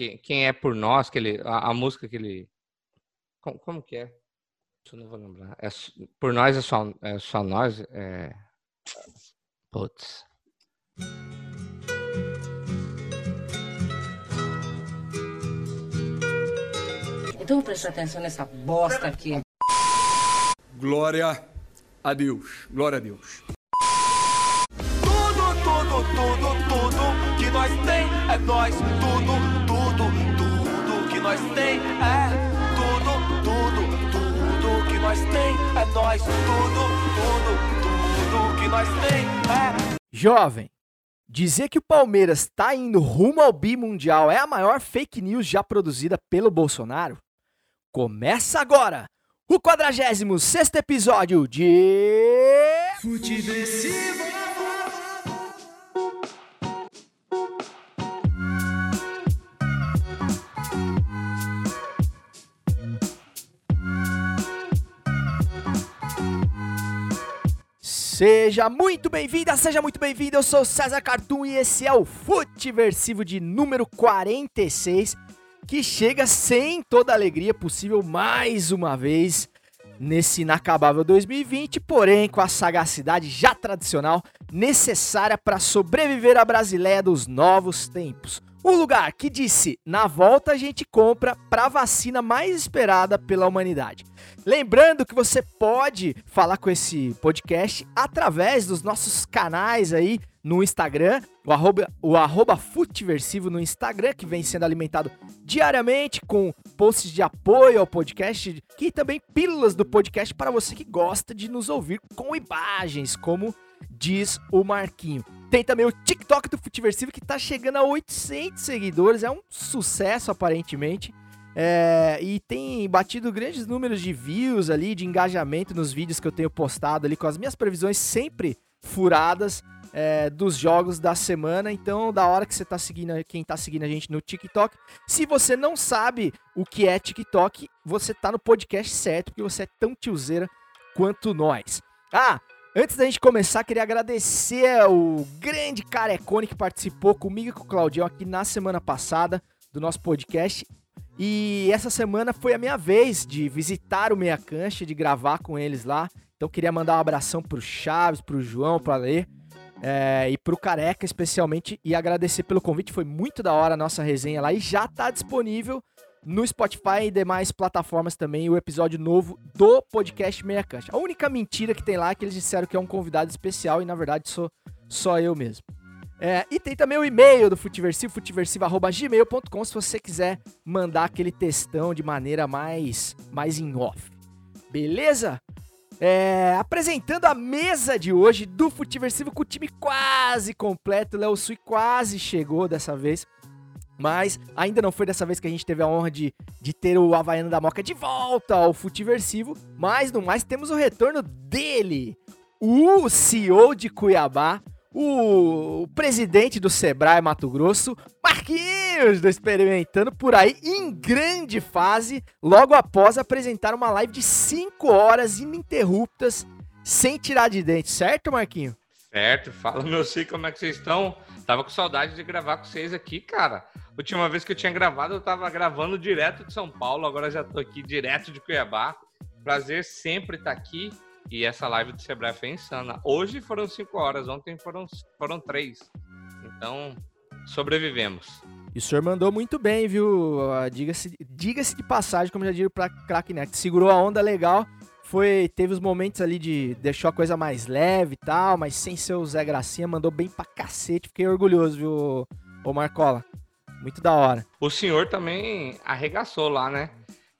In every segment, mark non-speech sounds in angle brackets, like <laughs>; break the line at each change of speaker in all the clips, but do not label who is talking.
quem, quem é por nós, que ele, a, a música que ele. Como, como, que é? Eu não vou lembrar. É, por nós é só, é só nós. É... Putz.
Então vou prestar atenção nessa bosta aqui.
Glória a Deus. Glória a Deus.
Tudo, tudo, tudo, tudo que nós tem é nós. Tudo, nós tem é tudo, tudo, tudo que nós tem é nós. Tudo, tudo, tudo que nós tem é.
Jovem, dizer que o Palmeiras está indo rumo ao bimundial é a maior fake news já produzida pelo Bolsonaro? Começa agora o 46 episódio de. Futeversivo! Seja muito bem-vinda, seja muito bem-vindo. Eu sou César Cartoon e esse é o Futeversivo de número 46, que chega sem toda a alegria possível mais uma vez nesse inacabável 2020, porém com a sagacidade já tradicional necessária para sobreviver à Brasileia dos novos tempos. O lugar que disse: na volta a gente compra para a vacina mais esperada pela humanidade. Lembrando que você pode falar com esse podcast através dos nossos canais aí no Instagram, o arroba, o arroba no Instagram, que vem sendo alimentado diariamente com posts de apoio ao podcast e também pílulas do podcast para você que gosta de nos ouvir com imagens, como diz o Marquinho. Tem também o TikTok do Futiversivo que está chegando a 800 seguidores, é um sucesso aparentemente. É, e tem batido grandes números de views ali, de engajamento nos vídeos que eu tenho postado ali, com as minhas previsões sempre furadas é, dos jogos da semana. Então, da hora que você tá seguindo, quem tá seguindo a gente no TikTok. Se você não sabe o que é TikTok, você tá no podcast certo, porque você é tão tiozeira quanto nós. Ah, Antes da gente começar, queria agradecer o grande carecone que participou comigo e com o Claudião aqui na semana passada do nosso podcast. E essa semana foi a minha vez de visitar o Meia Cancha, de gravar com eles lá. Então queria mandar um abração pro Chaves, pro João, pro Alê é, e pro Careca especialmente e agradecer pelo convite. Foi muito da hora a nossa resenha lá e já tá disponível no Spotify e demais plataformas também o episódio novo do podcast Meia Cancha. A única mentira que tem lá é que eles disseram que é um convidado especial e na verdade sou só eu mesmo. É, e tem também o e-mail do Futiversivo, futiversivo.gmail.com se você quiser mandar aquele textão de maneira mais, mais in off. Beleza? É, apresentando a mesa de hoje do Futiversivo com o time quase completo. Léo Sui quase chegou dessa vez. Mas ainda não foi dessa vez que a gente teve a honra de, de ter o Havaiano da Moca de volta ao Futiversivo. Mas no mais temos o retorno dele, o CEO de Cuiabá, o presidente do Sebrae Mato Grosso, Marquinhos, do Experimentando por aí, em grande fase, logo após apresentar uma live de 5 horas ininterruptas, sem tirar de dente, certo, Marquinho?
Certo, fala meu sei como é que vocês estão. Tava com saudade de gravar com vocês aqui, cara. Última vez que eu tinha gravado, eu tava gravando direto de São Paulo, agora já tô aqui direto de Cuiabá. Prazer sempre estar aqui. E essa live do Sebrae foi insana. Hoje foram cinco horas, ontem foram, foram três. Então, sobrevivemos.
E o senhor mandou muito bem, viu? Diga-se diga de passagem, como já digo pra Cracknet. Segurou a onda legal foi teve os momentos ali de deixou a coisa mais leve e tal, mas sem ser o Zé Gracinha, mandou bem pra cacete. Fiquei orgulhoso, viu, ô Marcola? Muito da hora.
O senhor também arregaçou lá, né?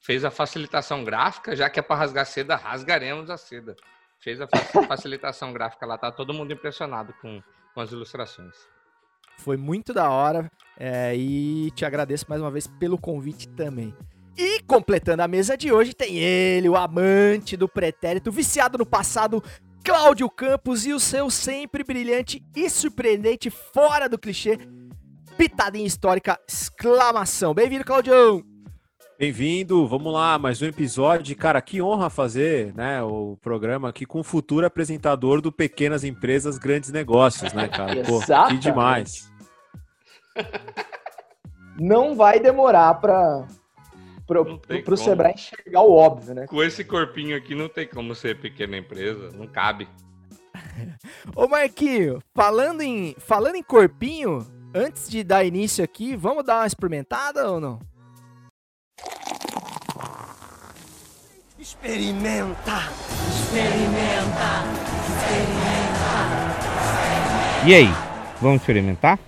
Fez a facilitação gráfica, já que é para rasgar seda, rasgaremos a seda. Fez a <laughs> facilitação gráfica lá, tá todo mundo impressionado com, com as ilustrações.
Foi muito da hora é, e te agradeço mais uma vez pelo convite também. E completando a mesa de hoje tem ele, o amante do pretérito, viciado no passado, Cláudio Campos e o seu sempre brilhante e surpreendente fora do clichê, pitadinha histórica, exclamação. Bem-vindo, Claudião!
Bem-vindo, vamos lá, mais um episódio. Cara, que honra fazer né, o programa aqui com o futuro apresentador do Pequenas Empresas, Grandes Negócios, né, cara? Pô, que demais.
não vai demorar para pro, pro. Sebrae enxergar o óbvio, né?
Com esse corpinho aqui não tem como ser pequena empresa, não cabe. <laughs>
Ô Marquinho, falando em, falando em corpinho, antes de dar início aqui, vamos dar uma experimentada ou não?
Experimenta.
E aí, vamos experimentar?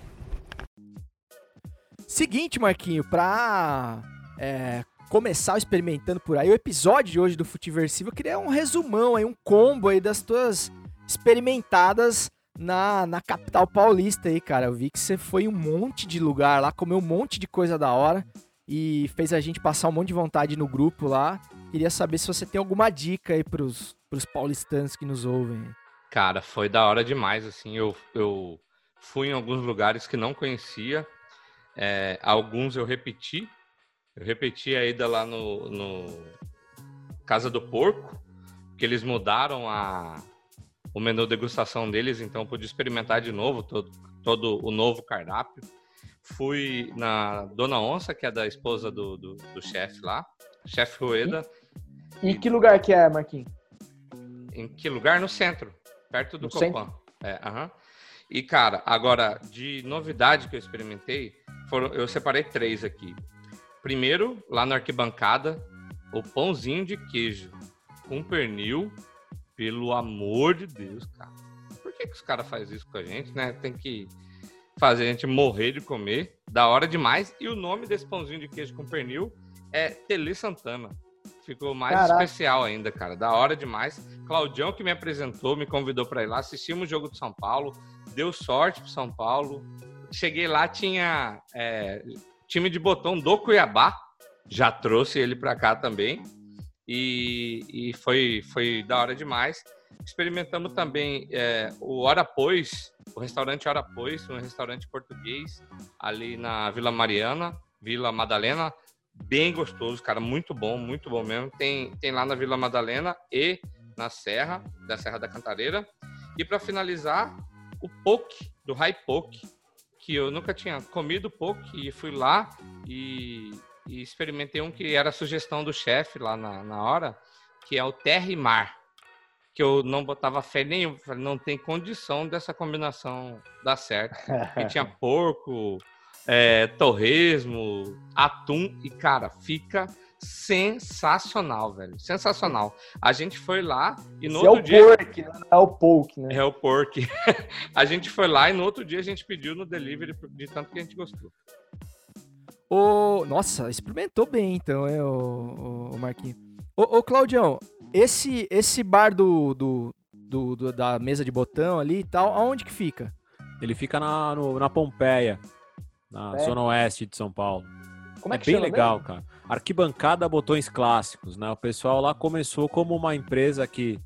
Seguinte, Marquinho, pra é, começar experimentando por aí, o episódio de hoje do Futiversivo, eu queria um resumão aí, um combo aí das tuas experimentadas na, na capital paulista aí, cara. Eu vi que você foi um monte de lugar lá, comeu um monte de coisa da hora e fez a gente passar um monte de vontade no grupo lá. Queria saber se você tem alguma dica aí pros, pros paulistanos que nos ouvem.
Cara, foi da hora demais, assim, eu, eu fui em alguns lugares que não conhecia, é, alguns eu repeti, eu repeti a ida lá no, no Casa do Porco, que eles mudaram a, o menu degustação deles, então eu pude experimentar de novo todo, todo o novo cardápio. Fui na Dona Onça, que é da esposa do, do, do chefe lá, chefe Rueda,
E que lugar que é, Marquinhos?
em que lugar? No centro, perto do
No
Copan. É, aham. E, cara, agora, de novidade que eu experimentei, foram, eu separei três aqui. Primeiro, lá na arquibancada, o pãozinho de queijo com pernil. Pelo amor de Deus, cara. Por que, que os caras fazem isso com a gente, né? Tem que fazer a gente morrer de comer. Da hora demais. E o nome desse pãozinho de queijo com pernil é Tele Santana. Ficou mais
Caraca.
especial ainda, cara. Da hora demais. Claudião que me apresentou, me convidou para ir lá. Assistimos o jogo do São Paulo. Deu sorte pro São Paulo. Cheguei lá, tinha é, time de botão do Cuiabá. Já trouxe ele para cá também. E, e foi, foi da hora demais. Experimentamos também é, o Hora Pois, o restaurante Hora Pois, um restaurante português ali na Vila Mariana, Vila Madalena. Bem gostoso, cara, muito bom, muito bom mesmo. Tem, tem lá na Vila Madalena e na Serra, da Serra da Cantareira. E para finalizar, o poke, do High Poke, que eu nunca tinha comido poke e fui lá e, e experimentei um que era a sugestão do chefe lá na, na hora, que é o terra e mar. Que eu não botava fé nenhuma, falei, não tem condição dessa combinação dar certo. Porque <laughs> tinha porco, é, torresmo, atum e, cara, fica sensacional, velho. Sensacional. A gente foi lá e no
Esse é
outro
o
dia.
pork, não é o poke, né?
É o pork. <laughs> a gente foi lá e no outro dia a gente pediu no delivery de tanto que a gente gostou.
Ô, nossa, experimentou bem então, é, o, o Marquinhos. Ô, ô, Claudião, esse, esse bar do, do, do- do- da mesa de botão ali e tal, aonde que fica?
Ele fica na, no- na Pompeia, na
É.
zona oeste de São Paulo.
Como é,
É,
que
bem
chama
legal,
mesmo?
cara. Arquibancada Botões Clássicos, né? O pessoal lá começou como uma empresa que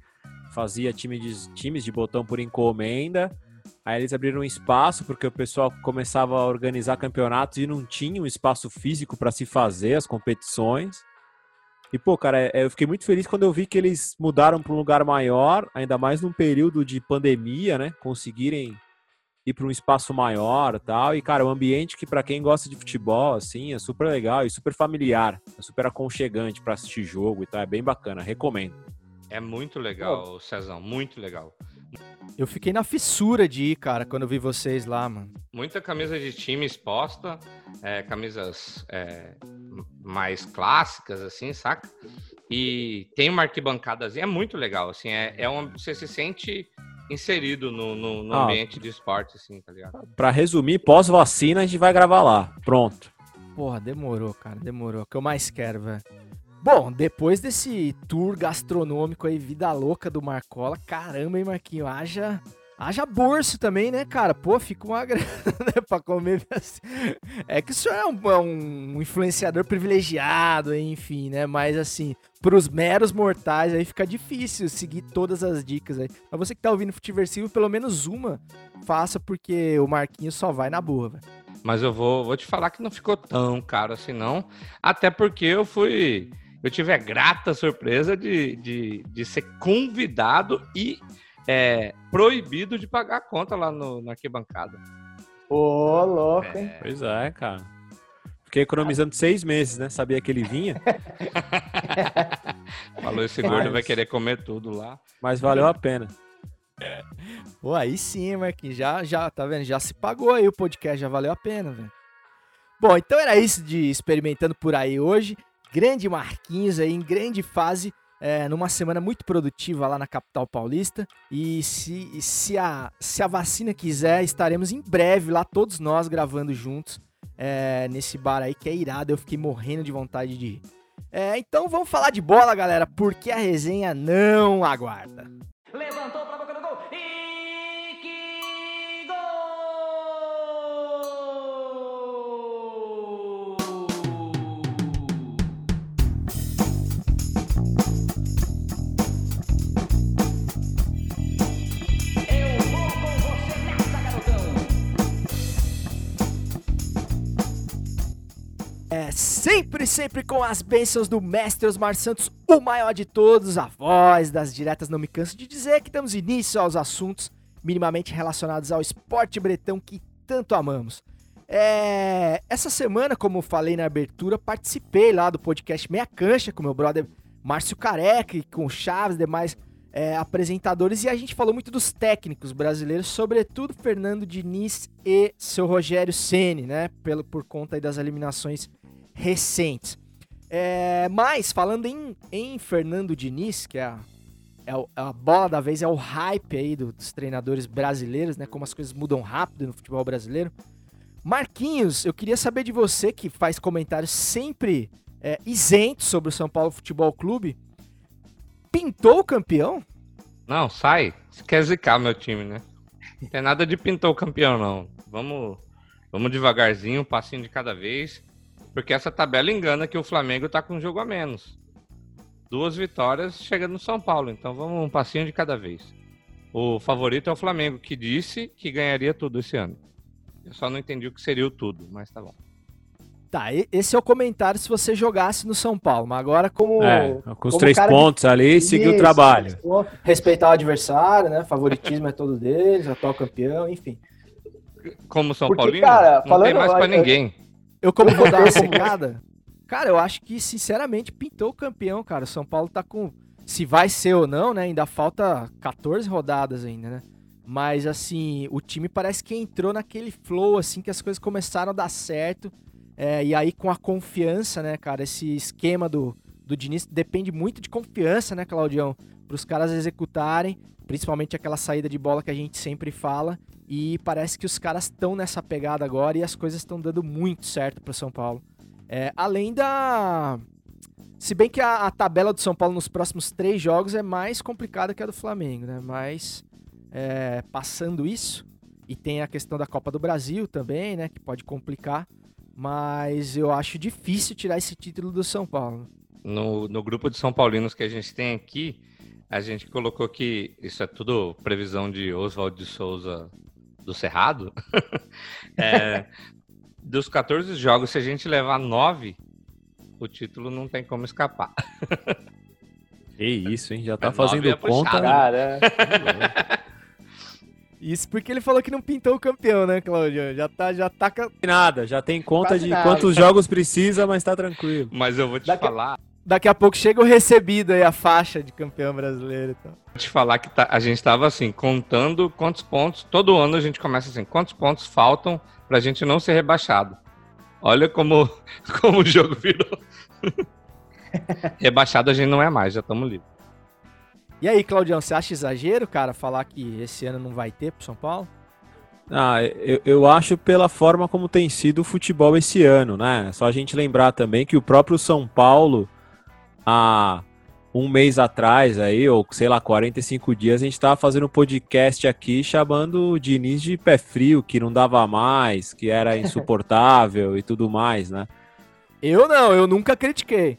fazia time de, times de botão por encomenda. Aí eles abriram um espaço porque o pessoal começava a organizar campeonatos e não tinha um espaço físico para se fazer as competições. E, pô, cara, é- eu fiquei muito feliz quando eu vi que eles mudaram para um lugar maior, ainda mais num período de pandemia, né? Conseguirem ir para um espaço maior e tal. E, cara, um ambiente que, para quem gosta de futebol, assim, é super legal e super familiar. É super aconchegante para assistir jogo e tal. É bem bacana, recomendo.
É muito legal, Cezão, muito legal.
Eu fiquei na fissura de ir, cara, quando eu vi vocês lá, mano.
Muita camisa de time exposta, é, camisas é, mais clássicas, assim, saca? E tem uma arquibancadazinha, é muito legal, assim, é, é um, você se sente inserido no, no- no
Ah.
ambiente de esporte, assim, tá ligado?
Para resumir, pós-vacina a gente vai gravar lá. Pronto.
Porra, demorou, cara, demorou. É o que eu mais quero, velho. Bom, depois desse tour gastronômico aí, vida louca do Marcola, caramba, hein, Marquinho? Haja, haja bolso também, né, cara? Pô, fica uma <laughs> grana né, pra comer. É que o senhor é um, é um influenciador privilegiado, enfim, né? Mas assim, pros meros mortais aí fica difícil seguir todas as dicas aí. Mas você que tá ouvindo Futiversivo, pelo menos uma faça, porque o Marquinho só vai na boa, velho.
Mas eu vou, vou te falar que não ficou tão caro assim, não. Até porque eu fui. Eu tive a grata surpresa de, de, de ser convidado e é, proibido de pagar a conta lá no, na arquibancada.
Ô, louco, hein?
Pois é, cara. fiquei economizando seis meses, né? Sabia que ele vinha, <laughs>
Falou, esse gordo vai querer comer tudo lá.
mas valeu a pena.
Pô, aí sim, Marquinhos. Já, já, tá vendo? Já se pagou aí o podcast, já valeu a pena, velho. Bom, então era isso de experimentando por aí hoje. Grande Marquinhos aí, em grande fase, é, numa semana muito produtiva lá na capital paulista. E se, se, a, se a vacina quiser, estaremos em breve lá, todos nós gravando juntos, é, nesse bar aí que é irado. Eu fiquei morrendo de vontade de ir. É, então vamos falar de bola, galera, porque a resenha não aguarda.
Levantou pra
sempre, sempre com as bênçãos do mestre Osmar Santos, o maior de todos, a voz das diretas. Não me canso de dizer que damos início aos assuntos minimamente relacionados ao esporte bretão que tanto amamos. É, essa semana, como falei na abertura, participei lá do podcast Meia Cancha com meu brother Márcio Careca e com Chaves demais é, apresentadores e a gente falou muito dos técnicos brasileiros, sobretudo Fernando Diniz e seu Rogério Ceni, né? Pelo, por conta das eliminações recentes. É, mas, falando em, em Fernando Diniz, que é a, é o- a bola da vez, é o hype aí do- dos treinadores brasileiros, né? Como as coisas mudam rápido no futebol brasileiro. Marquinhos, eu queria saber de você, que faz comentários sempre é, isentos sobre o São Paulo Futebol Clube. Pintou o campeão?
Não, sai. Você quer zicar meu time, né? Não tem nada de pintou o campeão, não. Vamos, vamos devagarzinho, um passinho de cada vez. Porque essa tabela engana que o Flamengo tá com um jogo a menos. Duas vitórias chega no São Paulo, então vamos um passinho de cada vez. O favorito é o Flamengo, que disse que ganharia tudo esse ano. Eu só não entendi o que seria o tudo, mas tá bom.
Tá, e- esse é o comentário se você jogasse no São Paulo, mas agora como...
É, com os
como
três pontos ali, seguir o trabalho.
Respeitar o adversário, né? Favoritismo é todo deles, atual campeão, enfim.
Como São
Porque,
Paulino,
cara,
não
falando-
tem mais pra
eu-
ninguém.
Eu, como vou dar uma secada, cara, eu acho que, sinceramente, pintou o campeão, cara. O São Paulo tá com. Se vai ser ou não, né? Ainda falta 14 rodadas ainda, né? Mas, assim, o time parece que entrou naquele flow, assim, que as coisas começaram a dar certo. É, e aí, com a confiança, né, cara? Esse esquema do, do Diniz depende muito de confiança, né, Claudião? Para os caras executarem, principalmente aquela saída de bola que a gente sempre fala. E parece que os caras estão nessa pegada agora e as coisas estão dando muito certo pro São Paulo. É, além da. Se bem que a, a tabela do São Paulo nos próximos três jogos é mais complicada que a do Flamengo, né? Mas é, passando isso, e tem a questão da Copa do Brasil também, né? Que pode complicar. Mas eu acho difícil tirar esse título do São Paulo.
No, no grupo de São Paulinos que a gente tem aqui, a gente colocou que isso é tudo previsão de Oswald de Souza do Cerrado. <laughs> É, dos 14 jogos, se a gente levar 9, o título não tem como escapar. <laughs>
Que isso, hein? Já tá
Mas nove
fazendo
é
conta.
puxado.
Cara, <laughs>
Isso porque ele falou que não pintou o campeão, né, Claudio? Já tá, já tá.
Nada, já tem conta
Quase
de
nada.
quantos jogos precisa, mas tá tranquilo.
Mas eu vou te
Daqui-
falar,
Daqui a pouco chega o recebido aí, a faixa de campeão brasileiro e tal.
vou te falar que tá- a gente tava assim, contando quantos pontos. Todo ano a gente começa assim, quantos pontos faltam pra gente não ser rebaixado. Olha como, <laughs> como o jogo virou. <laughs> Rebaixado a gente não é mais, já estamos livres.
E aí, Claudião, você acha exagero, cara, falar que esse ano não vai ter pro São Paulo?
Ah, eu, eu acho pela forma como tem sido o futebol esse ano, né? Só a gente lembrar também que o próprio São Paulo, há um mês atrás aí, ou sei lá, 45 dias, a gente tava fazendo um podcast aqui chamando o Diniz de pé frio, que não dava mais, que era <laughs> insuportável e tudo mais, né?
Eu não, eu nunca critiquei.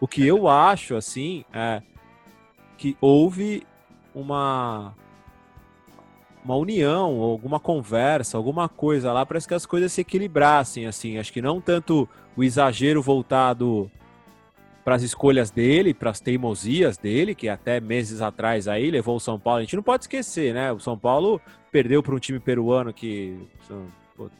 O que eu acho, assim, é que houve uma uma união, alguma conversa, alguma coisa lá, parece que as coisas se equilibrassem, assim. Acho que não tanto o exagero voltado para as escolhas dele, para as teimosias dele, que até meses atrás aí levou o São Paulo. A gente não pode esquecer, né? O São Paulo perdeu para um time peruano que pô,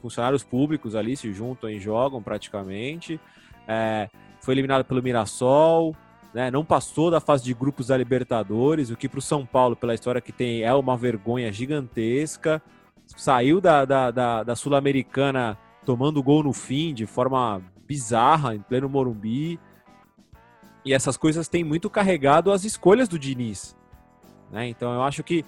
funcionários públicos ali se juntam e jogam praticamente. É, foi eliminado pelo Mirassol, né, não passou da fase de grupos da Libertadores, o que para o São Paulo, pela história que tem, é uma vergonha gigantesca. Saiu da, da, da, da Sul-Americana tomando gol no fim, de forma bizarra, em pleno Morumbi. E essas coisas têm muito carregado as escolhas do Diniz. Né? Então eu acho que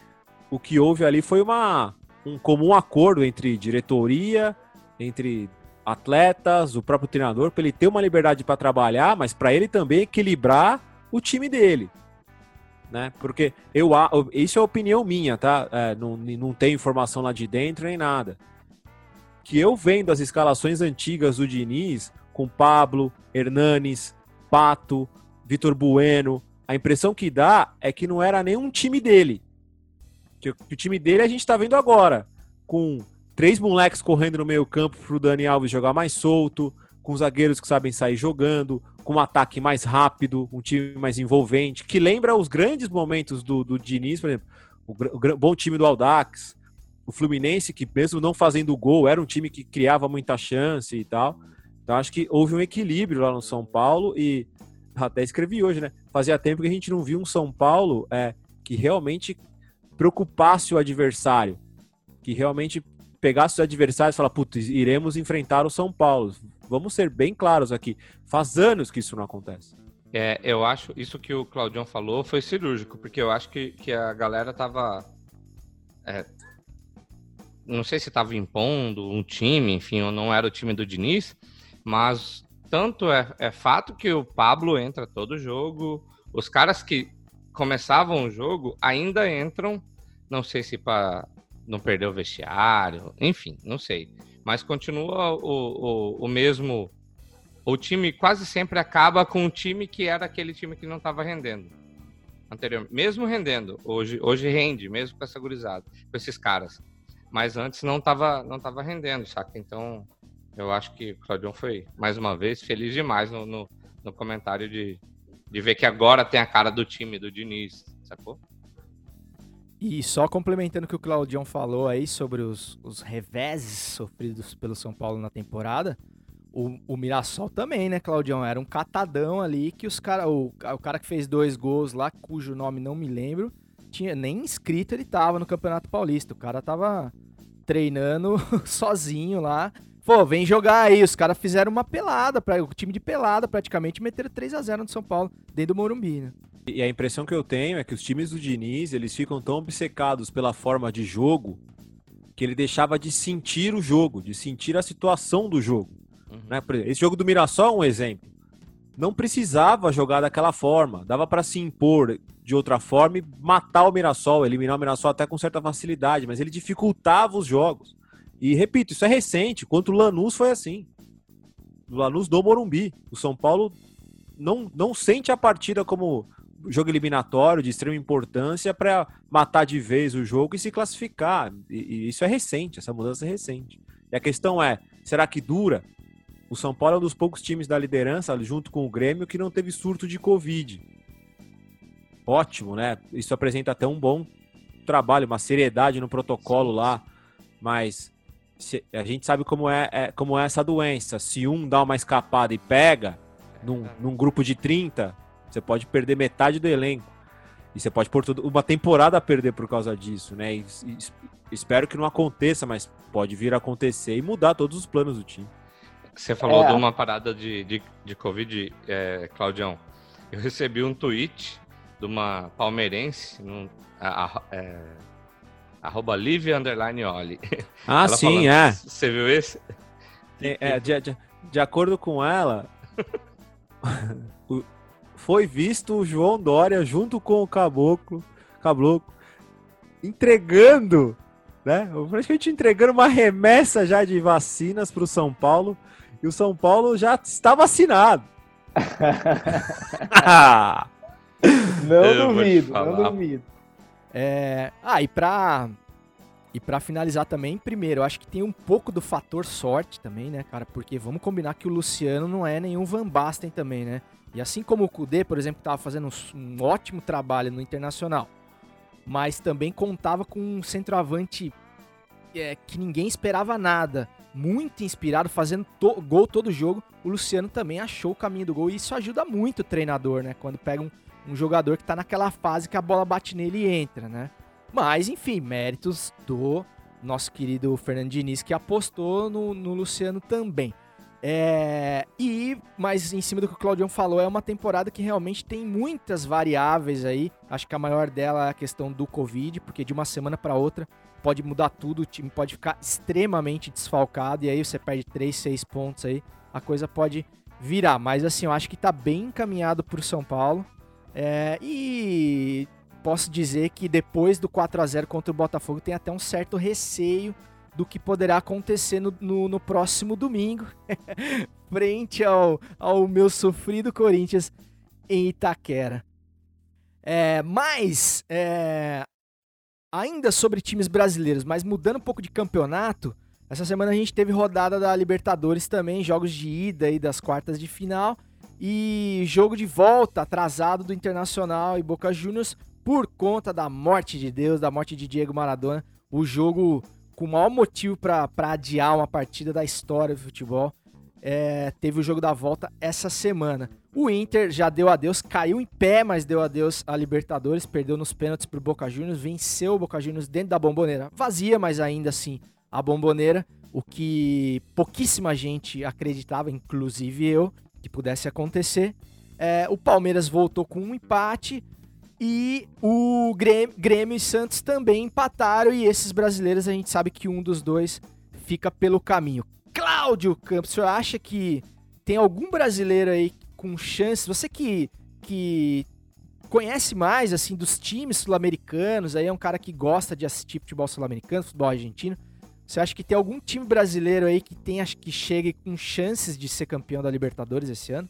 o que houve ali foi uma, um comum acordo entre diretoria, entre atletas, o próprio treinador, para ele ter uma liberdade para trabalhar, mas para ele também equilibrar o time dele. Né? Porque eu, isso é opinião minha, tá? É, não, não tem informação lá de dentro nem nada. Que eu vendo as escalações antigas do Diniz, com Pablo, Hernanes, Pato, Vitor Bueno, a impressão que dá é que não era nenhum time dele. Que o time dele a gente está vendo agora, com três moleques correndo no meio campo para o Dani Alves jogar mais solto, com zagueiros que sabem sair jogando, com um ataque mais rápido, um time mais envolvente, que lembra os grandes momentos do, do Diniz, por exemplo, o, o bom time do Aldax, o Fluminense, que mesmo não fazendo gol, era um time que criava muita chance e tal. Então acho que houve um equilíbrio lá no São Paulo e até escrevi hoje, né? Fazia tempo que a gente não viu um São Paulo é, que realmente preocupasse o adversário, que realmente pegasse os adversários e falasse, putz, iremos enfrentar o São Paulo. Vamos ser bem claros aqui. Faz anos que isso não acontece.
É, eu acho, isso que o Claudião falou foi cirúrgico, porque eu acho que, que a galera tava. É, não sei se tava impondo um time, enfim, ou não era o time do Diniz, mas tanto é, é fato que o Pablo entra todo jogo, os caras que começavam o jogo ainda entram, não sei se para não perder o vestiário, enfim, não sei. Mas continua o, o, o mesmo. O time quase sempre acaba com o time que era aquele time que não estava rendendo anteriormente. Mesmo rendendo, hoje, hoje rende, mesmo com essa gurizada, com esses caras. Mas antes não estava não tava rendendo, saca? Então, eu acho que o Claudião foi, mais uma vez, feliz demais no, no, no comentário de, de ver que agora tem a cara do time, do Diniz, sacou?
E só complementando o que o Claudião falou aí sobre os, os reveses sofridos pelo São Paulo na temporada, o, o Mirassol também, né, Claudião? Era um catadão ali que os cara, o, o cara que fez dois gols lá, cujo nome não me lembro, tinha nem inscrito ele tava no Campeonato Paulista. O cara tava treinando <laughs> sozinho lá. Pô, vem jogar aí. Os caras fizeram uma pelada, pra, o time de pelada praticamente meteram 3 a 0 no São Paulo, dentro do Morumbi, né?
E a impressão que eu tenho é que os times do Diniz, eles ficam tão obcecados pela forma de jogo que ele deixava de sentir o jogo, de sentir a situação do jogo. Uhum. Né? Esse jogo do Mirassol é um exemplo. Não precisava jogar daquela forma, dava para se impor de outra forma e matar o Mirassol, eliminar o Mirassol até com certa facilidade, mas ele dificultava os jogos. E repito, isso é recente, contra o Lanús foi assim. O Lanús do Morumbi. O São Paulo não, não sente a partida como jogo eliminatório de extrema importância para matar de vez o jogo e se classificar. E, e, isso é recente, essa mudança é recente. E a questão é, será que dura? O São Paulo é um dos poucos times da liderança, junto com o Grêmio, que não teve surto de Covid. Ótimo, né? Isso apresenta até um bom trabalho, uma seriedade no protocolo lá, mas a gente sabe como é, é, como é essa doença. Se um dá uma escapada e pega, num, num grupo de 30, você pode perder metade do elenco. E você pode pôr uma temporada a perder por causa disso, né? E, e, espero que não aconteça, mas pode vir a acontecer e mudar todos os planos do time.
Você falou é. de uma parada de, de, de Covid, é, Claudião. Eu recebi um tweet de uma palmeirense, num, a, a, é, arroba Livia Underline Oli.
Ah, ela sim, falando, é.
Você viu esse?
É, é de, de, de acordo com ela, <laughs> foi visto o João Dória junto com o Caboclo, Caboclo entregando, né? Praticamente entregando uma remessa já de vacinas para o São Paulo. E o São Paulo já está vacinado. <laughs> <laughs>
não Eu duvido, não duvido. É... Ah, e para e para finalizar também, primeiro, eu acho que tem um pouco do fator sorte também, né, cara? Porque vamos combinar que o Luciano não é nenhum Van Basten também, né? E assim como o Kudê, por exemplo, estava fazendo um ótimo trabalho no Internacional, mas também contava com um centroavante é, que ninguém esperava nada. muito inspirado, fazendo to gol todo jogo. O Luciano também achou o caminho do gol e isso ajuda muito o treinador, né? Quando pega um, um jogador que tá naquela fase que a bola bate nele e entra, né? Mas, enfim, méritos do nosso querido Fernando Diniz que apostou no, no Luciano também. É, e, mas em cima do que o Claudião falou, é uma temporada que realmente tem muitas variáveis aí. Acho que a maior dela é a questão do Covid, porque de uma semana para outra pode mudar tudo, o time pode ficar extremamente desfalcado e aí você perde 3, 6 pontos aí, a coisa pode virar. Mas assim, eu acho que tá bem encaminhado pro São Paulo. É, e posso dizer que depois do 4 a 0 contra o Botafogo tem até um certo receio do que poderá acontecer no, no, no próximo domingo, <laughs> frente ao, ao meu sofrido Corinthians em Itaquera. É, mas, é, ainda sobre times brasileiros, mas mudando um pouco de campeonato, essa semana a gente teve rodada da Libertadores também, jogos de ida aí das quartas de final e jogo de volta atrasado do Internacional e Boca Juniors por conta da morte de Deus, da morte de Diego Maradona. O jogo com o maior motivo para adiar uma partida da história do futebol. É, teve o jogo da volta essa semana. O Inter já deu adeus, caiu em pé, mas deu adeus a Libertadores, perdeu nos pênaltis pro Boca Juniors, venceu o Boca Juniors dentro da bomboneira. Vazia, mas ainda assim a bomboneira, o que pouquíssima gente acreditava, inclusive eu, que pudesse acontecer. É, o Palmeiras voltou com um empate, e o Grêmio, Grêmio, e Santos também empataram. E esses brasileiros a gente sabe que um dos dois fica pelo caminho. Cláudio Campos, senhor acha que tem algum brasileiro aí com chances? Você que, que conhece mais assim dos times sul-americanos, aí é um cara que gosta de assistir futebol sul-americano, futebol argentino. Você acha que tem algum time brasileiro aí que tem, acho que chegue com chances de ser campeão da Libertadores esse ano?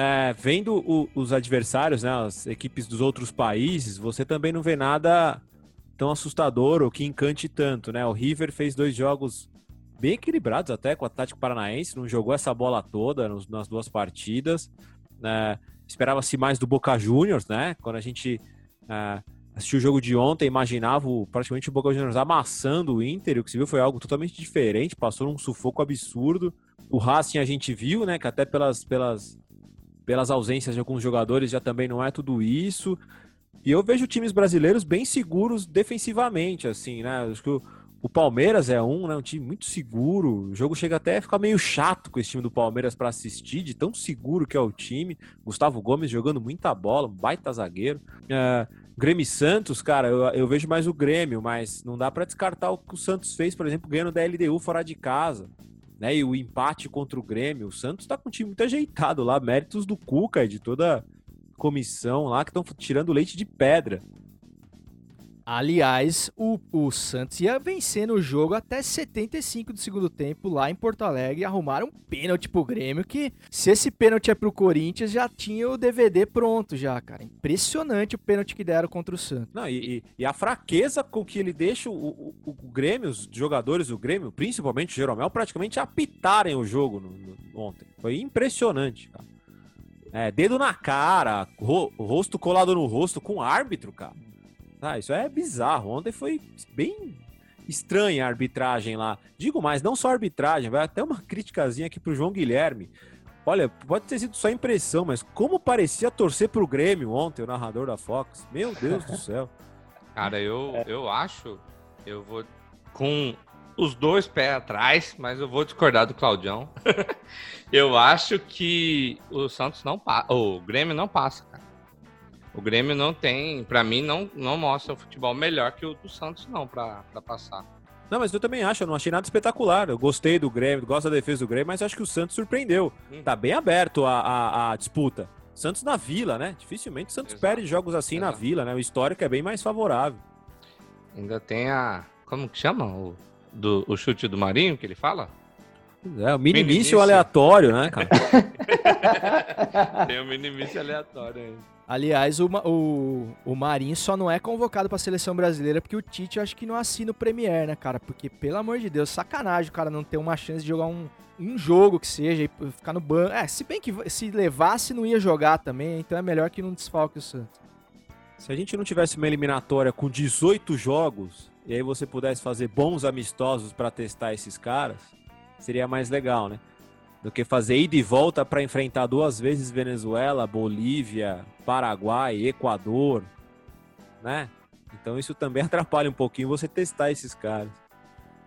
é, vendo o, os adversários, né, as equipes dos outros países, você também não vê nada tão assustador ou que encante tanto, né? O River fez dois jogos bem equilibrados até com o Atlético Paranaense, não jogou essa bola toda nos, nas duas partidas. Né? Esperava-se mais do Boca Juniors, né? Quando a gente é, assistiu o jogo de ontem, imaginava praticamente o Boca Juniors amassando o Inter, e o que se viu foi algo totalmente diferente, passou num sufoco absurdo. O Racing a gente viu, né? Que até pelas, pelas pelas ausências de alguns jogadores já também não é tudo isso. E eu vejo times brasileiros bem seguros defensivamente, assim, né? Acho que o, o Palmeiras é um, né? Um time muito seguro. O jogo chega até a ficar meio chato com esse time do Palmeiras para assistir, de tão seguro que é o time. Gustavo Gomes jogando muita bola, um baita zagueiro. Uh, Grêmio Santos, cara, eu, eu, vejo mais o Grêmio, mas não dá para descartar o que o Santos fez, por exemplo, ganhando da LDU fora de casa né? E o empate contra o Grêmio, o Santos tá com um time muito ajeitado lá, méritos do Cuca e de toda comissão lá que estão tirando leite de pedra.
Aliás, o, o Santos ia vencendo o jogo até 75 do segundo tempo lá em Porto Alegre e arrumaram um pênalti pro Grêmio que, se esse pênalti é pro Corinthians, já tinha o DVD pronto já, cara. Impressionante o pênalti que deram contra o Santos.
Não, e, e a fraqueza com que ele deixa o, o, o, Grêmio, os jogadores do Grêmio, principalmente o Jeromel, praticamente apitarem o jogo no, no, ontem. Foi impressionante, cara. É, dedo na cara, ro, rosto colado no rosto com árbitro, cara. Ah, isso é bizarro. Ontem foi bem estranha a arbitragem lá. Digo mais, não só a arbitragem, vai até uma criticazinha aqui pro João Guilherme. Olha, pode ter sido só impressão, mas como parecia torcer pro Grêmio ontem, o narrador da Fox. Meu Deus do céu. <laughs>
Cara, eu, eu acho, eu vou com os dois pés atrás, mas eu vou discordar do Claudião. <laughs> eu acho que o Santos não passa, o Grêmio não passa, cara. O Grêmio não tem, para mim, não, não mostra o futebol melhor que o do Santos, não, para passar.
Não, mas eu também acho, eu não achei nada espetacular. Eu gostei do Grêmio, gosto da defesa do Grêmio, mas acho que o Santos surpreendeu. Hum. Tá bem aberto a, a, a, disputa. Santos na vila, né? Dificilmente o Santos Exato. perde jogos assim Exato. na vila, né? O histórico é bem mais favorável.
Ainda tem a. Como que chama? O, do, o chute do Marinho que ele fala?
É, o minimício aleatório, né, cara? <laughs>
tem o minimício aleatório ainda.
Aliás, o, o, o Marinho só não é convocado para a seleção brasileira porque o Tite acho que não assina o Premier, né, cara? Porque, pelo amor de Deus, sacanagem o cara não ter uma chance de jogar um, um jogo que seja e ficar no banco. É, se bem que se levasse não ia jogar também, então é melhor que não desfalque o Santos.
Se a gente não tivesse uma eliminatória com 18 jogos e aí você pudesse fazer bons amistosos para testar esses caras, seria mais legal, né? Do que fazer ida e volta para enfrentar duas vezes Venezuela, Bolívia, Paraguai, Equador, né? Então isso também <laughs> atrapalha um pouquinho você testar esses caras.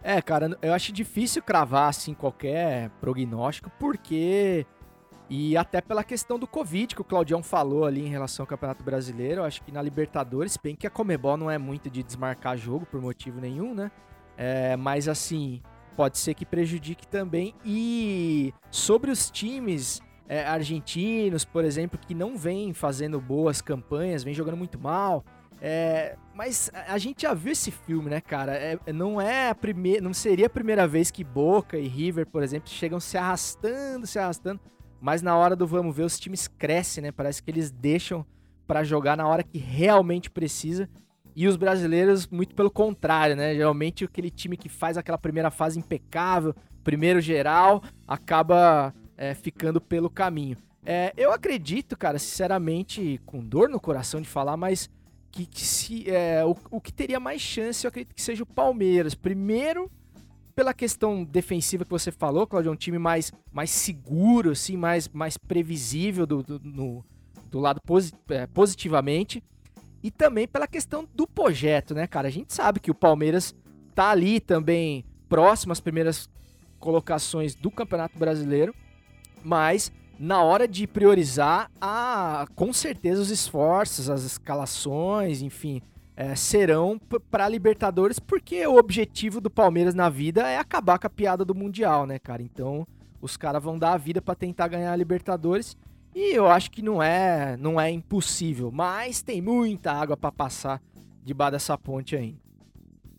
É, cara, eu acho difícil cravar assim qualquer prognóstico, porque e até pela questão do Covid que o Claudião falou ali em relação ao Campeonato Brasileiro, eu acho que na Libertadores, bem que a Comebol não é muito de desmarcar jogo por motivo nenhum, né? É, mas assim, pode ser que prejudique também. E sobre os times é, argentinos, por exemplo, que não vêm fazendo boas campanhas, vêm jogando muito mal. É, mas a gente já viu esse filme, né, cara? É, não é a primeira, não seria a primeira vez que Boca e River, por exemplo, chegam se arrastando, se arrastando, mas na hora do vamos ver os times crescem, né? Parece que eles deixam para jogar na hora que realmente precisa. E os brasileiros, muito pelo contrário, né? Geralmente aquele time que faz aquela primeira fase impecável, primeiro geral, acaba é, ficando pelo caminho. É, eu acredito, cara, sinceramente, com dor no coração de falar, mas que, que se, é, o, o que teria mais chance, eu acredito que seja o Palmeiras. Primeiro, pela questão defensiva que você falou, Claudio, é um time mais, mais seguro, assim, mais, mais previsível do, do, no, do lado é, positivamente. E também pela questão do projeto, né, cara? A gente sabe que o Palmeiras tá ali também próximo às primeiras colocações do Campeonato Brasileiro, mas na hora de priorizar, a, com certeza os esforços, as escalações, enfim, é, serão para Libertadores, porque o objetivo do Palmeiras na vida é acabar com a piada do Mundial, né, cara? Então, os caras vão dar a vida para tentar ganhar a Libertadores. E eu acho que não é, não é impossível, mas tem muita água para passar debaixo dessa ponte ainda.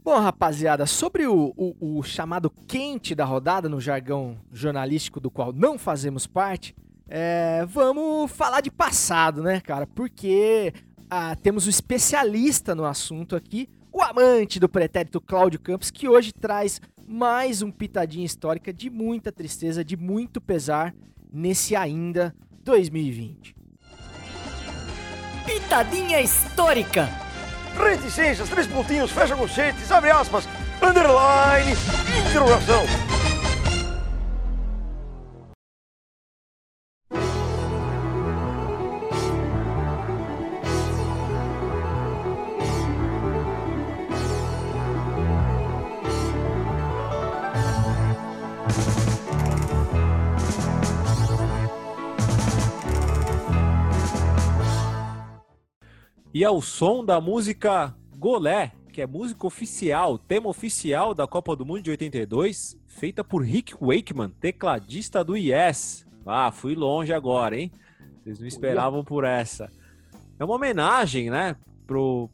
Bom, rapaziada, sobre o, o, o, chamado quente da rodada, no jargão jornalístico do qual não fazemos parte, é, vamos falar de passado, né, cara? Porque ah, temos um especialista no assunto aqui, o amante do pretérito Cláudio Campos, que hoje traz mais um pitadinha histórica de muita tristeza, de muito pesar nesse ainda 2020.
Pitadinha histórica.
Reticências, três pontinhos, fecha conchetes, abre aspas, underline, interrogação.
E ao som da música Golé, que é música oficial, tema oficial da Copa do Mundo de 82, feita por Rick Wakeman, tecladista do Yes. Ah, fui longe agora, hein? Vocês não esperavam por essa. É uma homenagem, né,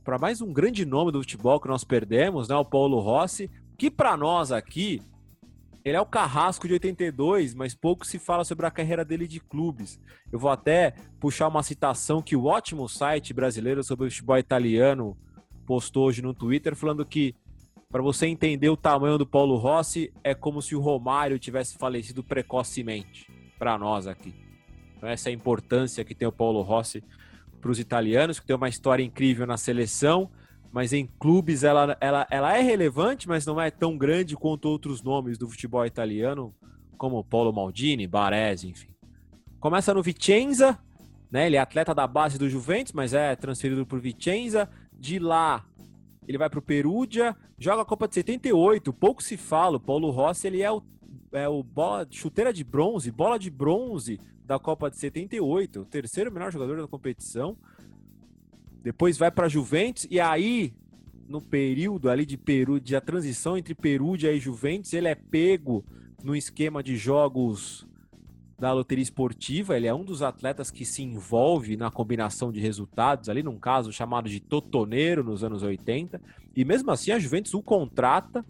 para mais um grande nome do futebol que nós perdemos, né, o Paulo Rossi, que para nós aqui ele é o carrasco de 82, mas pouco se fala sobre a carreira dele de clubes. Eu vou até puxar uma citação que o ótimo site brasileiro sobre o futebol italiano postou hoje no Twitter, falando que para você entender o tamanho do Paulo Rossi, é como se o Romário tivesse falecido precocemente, para nós aqui. Então, essa é a importância que tem o Paulo Rossi para os italianos, que tem uma história incrível na seleção, mas em clubes ela, ela, ela é relevante, mas não é tão grande quanto outros nomes do futebol italiano, como Paulo Maldini, Baresi, enfim. Começa no Vicenza, né? Ele é atleta da base do Juventus, mas é transferido para o Vicenza. De lá, ele vai para o Perugia, joga a Copa de 78. Pouco se fala, o Paulo Rossi ele é o, é o bola, chuteira de bronze, bola de bronze da Copa de 78, o terceiro melhor jogador da competição depois vai para Juventus e aí no período ali de Peru, de a transição entre Perugia e Juventus, ele é pego no esquema de jogos da loteria esportiva, ele é um dos atletas que se envolve na combinação de resultados ali, num caso chamado de Totoneiro nos anos 80, e mesmo assim a Juventus o contrata,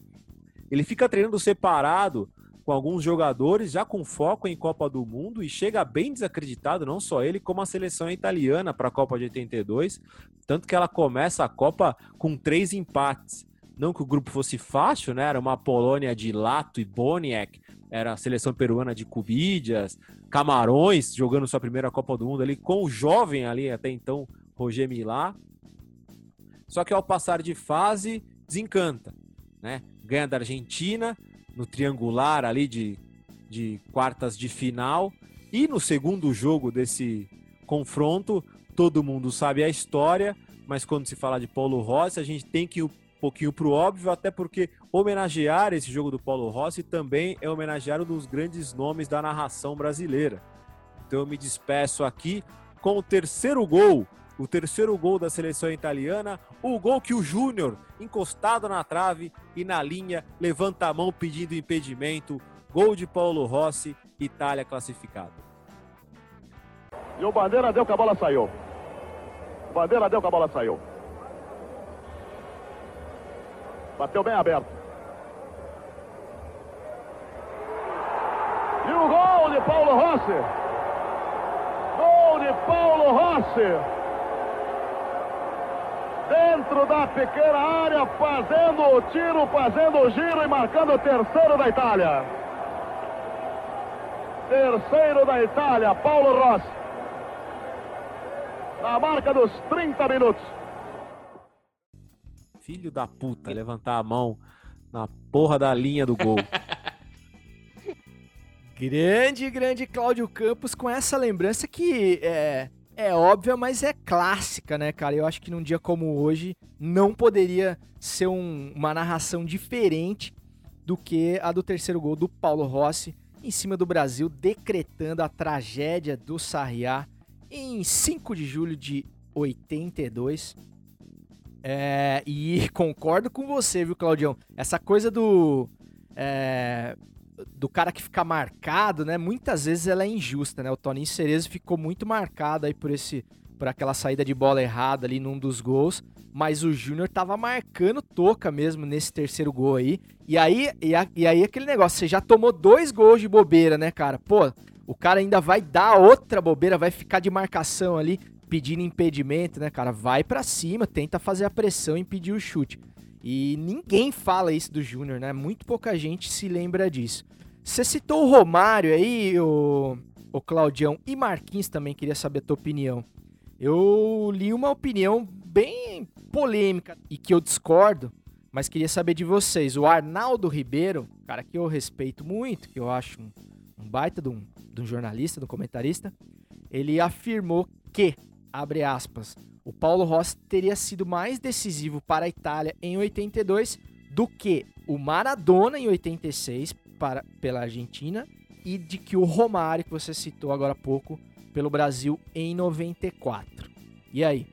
ele fica treinando separado com alguns jogadores já com foco em Copa do Mundo e chega bem desacreditado, não só ele, como a seleção italiana para a Copa de 82, tanto que ela começa a Copa com três empates. Não que o grupo fosse fácil, né? Era uma Polônia de Lato e Boniek, era a seleção peruana de Cubidias, Camarões jogando sua primeira Copa do Mundo ali com o jovem ali até então, Roger Milá. Só que ao passar de fase, desencanta, né? Ganha da Argentina no triangular ali de, de quartas de final e no segundo jogo desse confronto, todo mundo sabe a história, mas quando se fala de Paulo Rossi, a gente tem que ir um pouquinho pro óbvio, até porque homenagear esse jogo do Paulo Rossi também é homenagear um dos grandes nomes da narração brasileira. Então eu me despeço aqui com o terceiro gol, o terceiro gol da seleção italiana, o gol que o Júnior, encostado na trave e na linha, levanta a mão pedindo impedimento. Gol de Paulo Rossi, Itália classificada.
E o Bandeira deu que a bola saiu. O Bandeira deu que a bola saiu. Bateu bem aberto. E o gol de Paulo Rossi. Gol de Paulo Rossi. Dentro da pequena área, fazendo o tiro, fazendo o giro e marcando o terceiro da Itália. Terceiro da Itália, Paulo Rossi. Na marca dos 30 minutos.
Filho da puta, levantar a mão na porra da linha do gol. <laughs>
Grande, grande Cláudio Campos com essa lembrança que é, é óbvia, mas é clássica, né, cara? Eu acho que num dia como hoje não poderia ser um- uma narração diferente do que a do terceiro gol do Paulo Rossi em cima do Brasil, decretando a tragédia do Sarriá em 5 de julho de 82. É, e <laughs> concordo com você, viu, Claudião? Essa coisa do. é, do cara que fica marcado, né? Muitas vezes ela é injusta, né? O Toninho Cerezo ficou muito marcado aí por esse por aquela saída de bola errada ali num dos gols, mas o Júnior tava marcando toca mesmo nesse terceiro gol aí. E aí e, a- e aí aquele negócio, você já tomou dois gols de bobeira, né, cara? Pô, o cara ainda vai dar outra bobeira, vai ficar de marcação ali, pedindo impedimento, né, cara? Vai pra cima, tenta fazer a pressão e impedir o chute. E ninguém fala isso do Júnior, né? Muito pouca gente se lembra disso. Você citou o Romário aí, o, o Claudião, e Marquinhos também, queria saber a tua opinião. Eu li uma opinião bem polêmica e que eu discordo, mas queria saber de vocês. O Arnaldo Ribeiro, cara que eu respeito muito, que eu acho um, um baita de um, de um jornalista, de um comentarista, ele afirmou que, abre aspas, o Paulo Rossi teria sido mais decisivo para a Itália em 82 do que o Maradona em 86 para, pela Argentina e de que o Romário, que você citou agora há pouco, pelo Brasil em 94. E aí?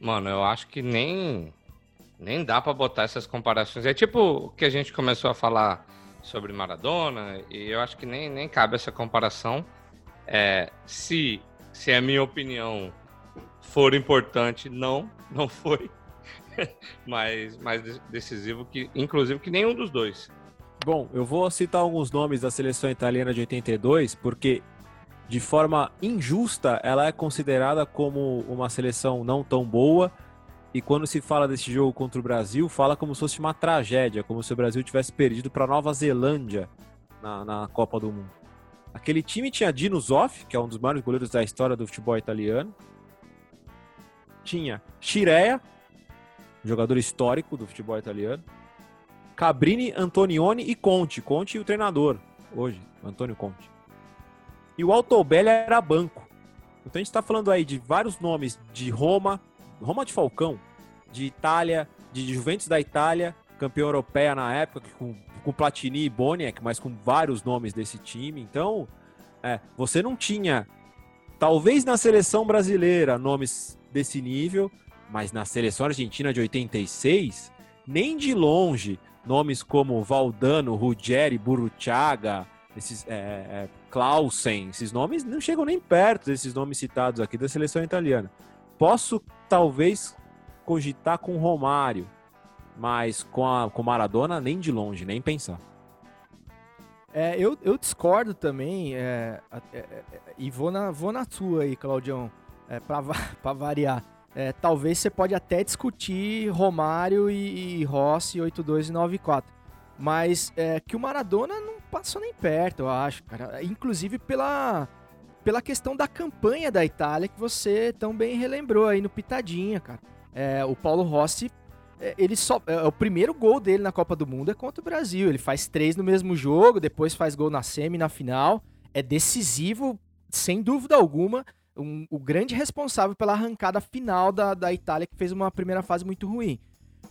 Mano, eu acho que nem nem dá pra botar essas comparações. É tipo o que a gente começou a falar sobre Maradona, e eu acho que nem, nem cabe essa comparação. É, se, se a minha opinião for importante, não, não foi. <laughs> mais de- decisivo que, inclusive, que nenhum dos dois.
Bom, eu vou citar alguns nomes da seleção italiana de 82, porque de forma injusta ela é considerada como uma seleção não tão boa. E quando se fala desse jogo contra o Brasil, fala como se fosse uma tragédia, como se o Brasil tivesse perdido para Nova Zelândia na, na Copa do Mundo. Aquele time tinha Dino Zoff, que é um dos maiores goleiros da história do futebol italiano. Tinha Chirea, jogador histórico do futebol italiano. Cabrini, Antonioni e Conte. Conte o treinador hoje, Antônio Conte. E o Altobelli era banco. Então a gente está falando aí de vários nomes de Roma, Roma de Falcão, de Itália, de Juventus da Itália, campeão europeia na época, com, com Platini e Boniek, mas com vários nomes desse time. Então, é, você não tinha, talvez na seleção brasileira, nomes desse nível, mas na seleção argentina de 86, nem de longe nomes como Valdano, Ruggeri, Burruchaga, esses é, é, Clausen, esses nomes não chegam nem perto desses nomes citados aqui da seleção italiana. Posso talvez cogitar com Romário, mas com a com Maradona nem de longe, nem pensar.
É, eu, eu discordo também, é, é, é, é, e vou na, vou na tua aí, Claudião, é, <laughs> pra variar. É, talvez você pode até discutir Romário e, e Rossi 82 e 94. Mas é, que o Maradona não passou nem perto, eu acho, cara. Inclusive pela, pela questão da campanha da Itália que você tão bem relembrou aí no Pitadinha, cara. é, o Paulo Rossi, é, ele só, é, o primeiro gol dele na Copa do Mundo é contra o Brasil. Ele faz três no mesmo jogo, depois faz gol na semi, na final. É decisivo, sem dúvida alguma, um, o grande responsável pela arrancada final da, da Itália, que fez uma primeira fase muito ruim.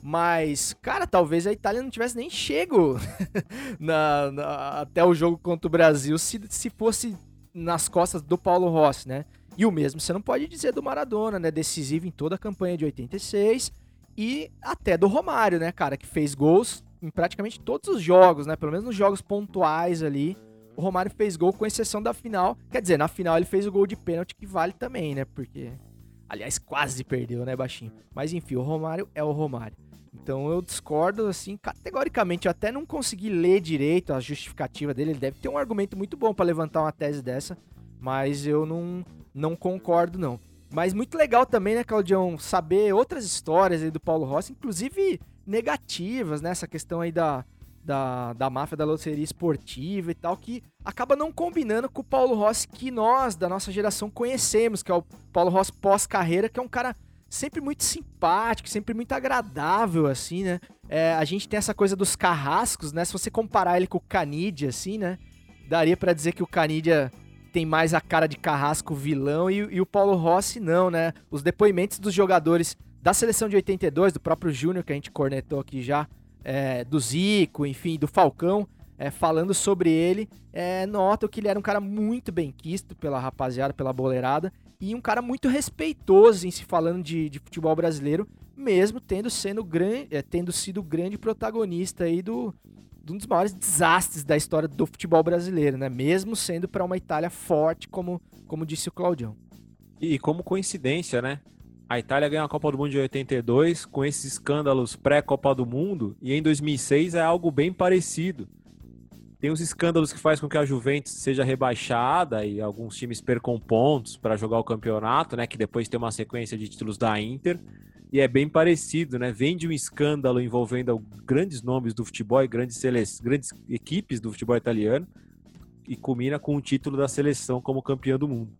Mas, cara, talvez a Itália não tivesse nem chego <laughs> na, na, até o jogo contra o Brasil se, se fosse nas costas do Paulo Rossi, né? E o mesmo você não pode dizer do Maradona, né? Decisivo em toda a campanha de 86 e até do Romário, né, cara, que fez gols em praticamente todos os jogos, né? Pelo menos nos jogos pontuais ali, o Romário fez gol com exceção da final. Quer dizer, na final ele fez o gol de pênalti que vale também, né? Porque aliás, quase perdeu, né, baixinho. Mas enfim, o Romário é o Romário. Então eu discordo, assim, categoricamente. Eu até não consegui ler direito a justificativa dele. Ele deve ter um argumento muito bom para levantar uma tese dessa, mas eu não, não concordo, não. Mas muito legal também, né, Claudião, saber outras histórias aí do Paulo Rossi, inclusive negativas, né? Essa questão aí da, da, da máfia da loteria esportiva e tal, que acaba não combinando com o Paulo Rossi que nós, da nossa geração, conhecemos, que é o Paulo Rossi pós-carreira, que é um cara sempre muito simpático, sempre muito agradável, assim, né? É, a gente tem essa coisa dos carrascos, né? Se você comparar ele com o Canidia, assim, né? Daria para dizer que o Canidia tem mais a cara de carrasco vilão e, e, o Paulo Rossi não, né? Os depoimentos dos jogadores da seleção de 82, do próprio Júnior, que a gente cornetou aqui já, é, do Zico, enfim, do Falcão, é, falando sobre ele, é, que ele era um cara muito bem quisto pela rapaziada, pela boleirada, e um cara muito respeitoso em se falando de, de futebol brasileiro, mesmo tendo, sendo grande, é, tendo sido grande protagonista aí do, de um dos maiores desastres da história do futebol brasileiro, né? Mesmo sendo para uma Itália forte, como, como disse o Claudião.
E como coincidência, né? A Itália ganhou a Copa do Mundo de 82 com esses escândalos pré-Copa do Mundo e em 2006 é algo bem parecido. Tem os escândalos que faz com que a Juventus seja rebaixada e alguns times percam pontos para jogar o campeonato, né? Que depois tem uma sequência de títulos da Inter. E é bem parecido, né? Vem de um escândalo envolvendo grandes nomes do futebol grandes, grandes equipes do futebol italiano e culmina com o título da seleção como campeão do mundo.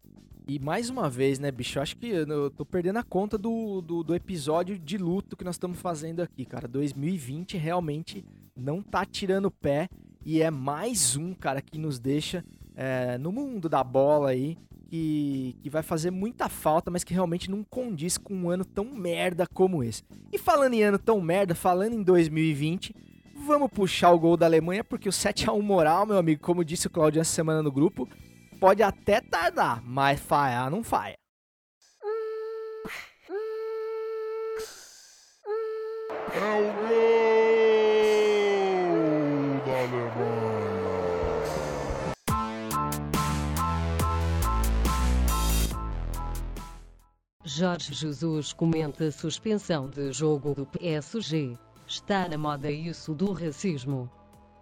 E mais uma vez, né, bicho? Eu acho que eu tô perdendo a conta do, do, do, episódio de luto que nós estamos fazendo aqui, cara. 2020 realmente não tá tirando o pé. E é mais um, cara, que nos deixa é, no mundo da bola aí, que, que vai fazer muita falta, mas que realmente não condiz com um ano tão merda como esse. E falando em ano tão merda, falando em 2020, vamos puxar o gol da Alemanha, porque o 7x1 moral, meu amigo, como disse o Claudio essa semana no grupo, pode até tardar, mas falhar não falha.
É o gol!
Jorge Jesus comenta a suspensão de jogo do PSG. Está na moda isso do racismo.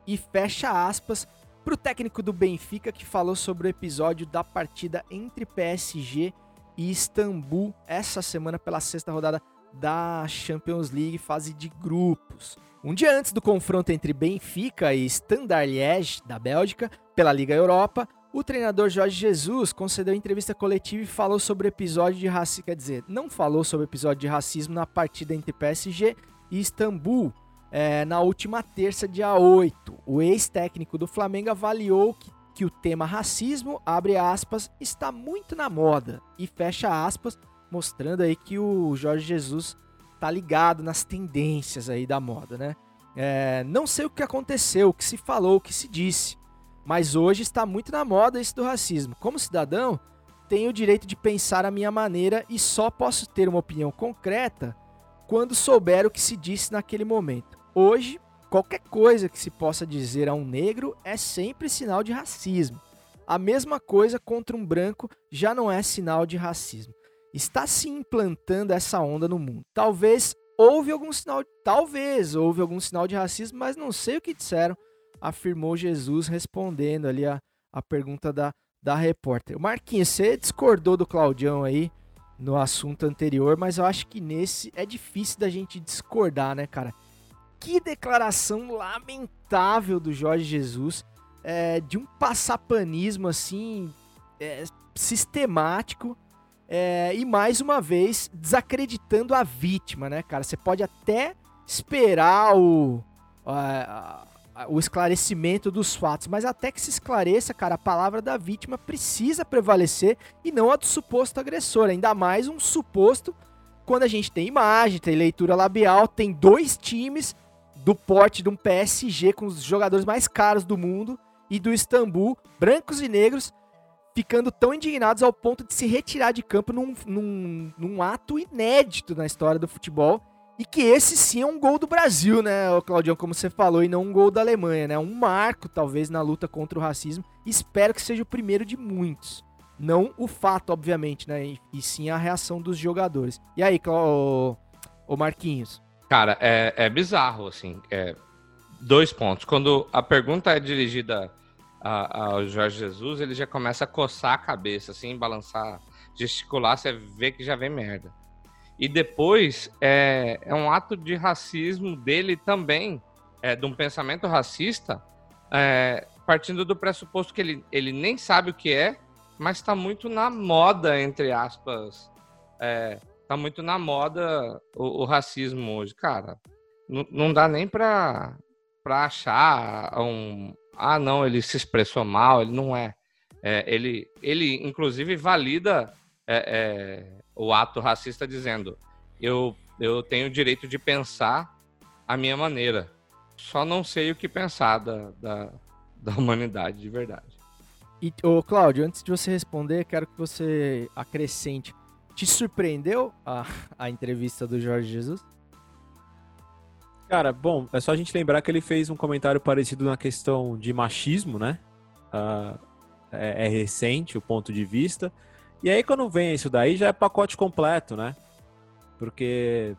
E fecha aspas para o técnico do Benfica que falou sobre o episódio da partida entre PSG e Istambul essa semana pela sexta rodada da Champions League fase de grupos. Um dia antes do confronto entre Benfica e Standard Liège da Bélgica pela Liga Europa, o treinador Jorge Jesus concedeu entrevista coletiva e falou sobre o episódio de racismo, quer dizer, não falou sobre o episódio de racismo na partida entre PSG e Istambul é, na última terça, dia 8. O ex-técnico do Flamengo avaliou que, que o tema racismo, abre aspas, está muito na moda e fecha aspas, mostrando aí que o Jorge Jesus tá ligado nas tendências aí da moda, né? É, não sei o que aconteceu, o que se falou, o que se disse. Mas hoje está muito na moda isso do racismo. Como cidadão, tenho o direito de pensar a minha maneira e só posso ter uma opinião concreta quando souber o que se disse naquele momento. Hoje, qualquer coisa que se possa dizer a um negro é sempre sinal de racismo. A mesma coisa contra um branco já não é sinal de racismo. Está se implantando essa onda no mundo. Talvez houve algum sinal, talvez houve algum sinal de racismo, mas não sei o que disseram afirmou Jesus respondendo ali a, a pergunta da, da repórter. Marquinhos, você discordou do Claudião aí no assunto anterior, mas eu acho que nesse é difícil da gente discordar, né, cara? Que declaração lamentável do Jorge Jesus, é, de um passapanismo assim, é, sistemático, É, e mais uma vez, desacreditando a vítima, né, cara? Você pode até esperar o, a- o esclarecimento dos fatos, mas até que se esclareça, cara, a palavra da vítima precisa prevalecer e não a do suposto agressor. Ainda mais um suposto quando a gente tem imagem, tem leitura labial, tem dois times do porte de um PSG com os jogadores mais caros do mundo e do Istambul, brancos e negros, ficando tão indignados ao ponto de se retirar de campo num, num, num ato inédito na história do futebol. E que esse sim é um gol do Brasil, né, Claudião, como você falou, e não um gol da Alemanha, né? Um marco, talvez, na luta contra o racismo. Espero que seja o primeiro de muitos. Não o fato, obviamente, né? E, sim a reação dos jogadores. E aí, Clau... ô, Marquinhos?
Cara, é, é bizarro, assim. É, dois pontos. Quando a pergunta é dirigida ao Jorge Jesus, ele já começa a coçar a cabeça, assim, balançar, gesticular, você vê que já vem merda. E depois é, é um ato de racismo dele também, é, de um pensamento racista, é, partindo do pressuposto que ele, ele nem sabe o que é, mas está muito na moda, entre aspas. É, tá muito na moda o, o racismo hoje, cara. Não dá nem pra, pra achar um. Ah, não, ele se expressou mal, ele não é. É, ele, ele, inclusive, valida é, é, o ato racista dizendo: eu, eu tenho o direito de pensar a minha maneira. Só não sei o que pensar da, da, da humanidade de verdade.
E, ô, Cláudio, antes de você responder, quero que você acrescente. Te surpreendeu a, <laughs> a entrevista do Jorge Jesus?
Cara, bom, é só a gente lembrar que ele fez um comentário parecido na questão de machismo, né? Ah, é, é recente o ponto de vista. E aí, quando vem isso daí, já é pacote completo, né? Porque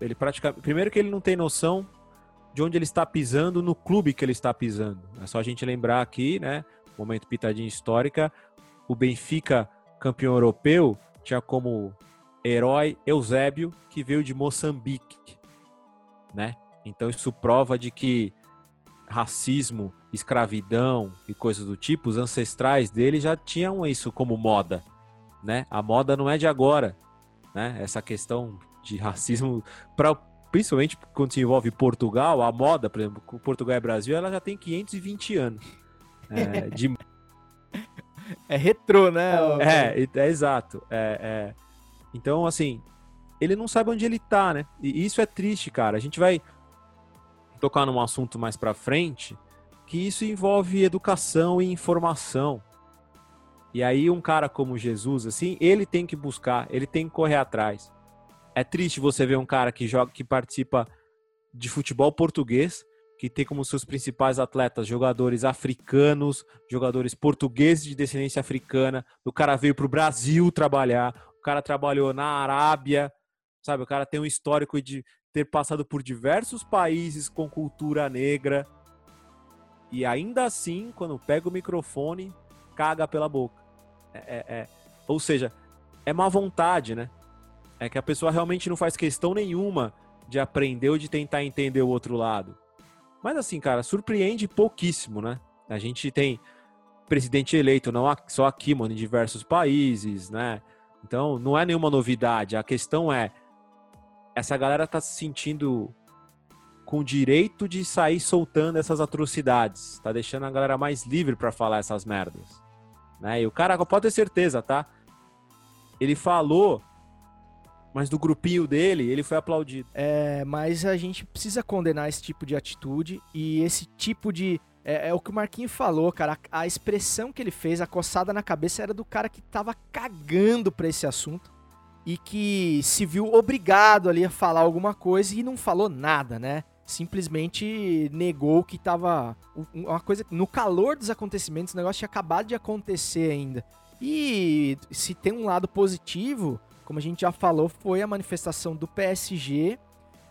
ele praticamente. Primeiro que ele não tem noção de onde ele está pisando no clube que ele está pisando. É só a gente lembrar aqui, né? Momento pitadinha histórica. O Benfica, campeão europeu, tinha como herói Eusébio, que veio de Moçambique né? Então isso prova de que racismo, escravidão e coisas do tipo, os ancestrais dele já tinham isso como moda, né? A moda não é de agora, né? Essa questão de racismo, pra, principalmente quando se envolve Portugal, a moda, por exemplo, Portugal e Brasil, ela já tem 520 anos. É, <laughs> de
É retrô, né?
é, e- é exato. É, é. Então, assim, ele não sabe onde ele tá, né? E isso é triste, cara. A gente vai tocar num assunto mais pra frente que isso envolve educação e informação. E aí um cara como Jesus, assim, ele tem que buscar, ele tem que correr atrás. É triste você ver um cara que joga, que participa de futebol português, que tem como seus principais atletas jogadores africanos, jogadores portugueses de descendência africana. O cara veio pro Brasil trabalhar, o cara trabalhou na Arábia, sabe? O cara tem um histórico de ter passado por diversos países com cultura negra. E ainda assim, quando pega o microfone, caga pela boca. É, é- é- Ou seja, é má vontade, né? É que a pessoa realmente não faz questão nenhuma de aprender ou de tentar entender o outro lado. Mas assim, cara, surpreende pouquíssimo, né? A gente tem presidente eleito não só aqui, mano, em diversos países, né? Então, não é nenhuma novidade. A questão é essa galera tá se sentindo com direito de sair soltando essas atrocidades. Tá deixando a galera mais livre pra falar essas merdas. Né? E o cara, pode ter certeza, tá? Ele falou, mas do grupinho dele, ele foi aplaudido.
É, mas a gente precisa condenar esse tipo de atitude e esse tipo de. É, é o que o Marquinho falou, cara. A, a expressão que ele fez, a coçada na cabeça, era do cara que tava cagando pra esse assunto e que se viu obrigado ali a falar alguma coisa e não falou nada, né? Simplesmente negou que tava. um- Uma coisa. No calor dos acontecimentos, o negócio tinha acabado de acontecer ainda. E se tem um lado positivo, como a gente já falou, foi a manifestação do PSG.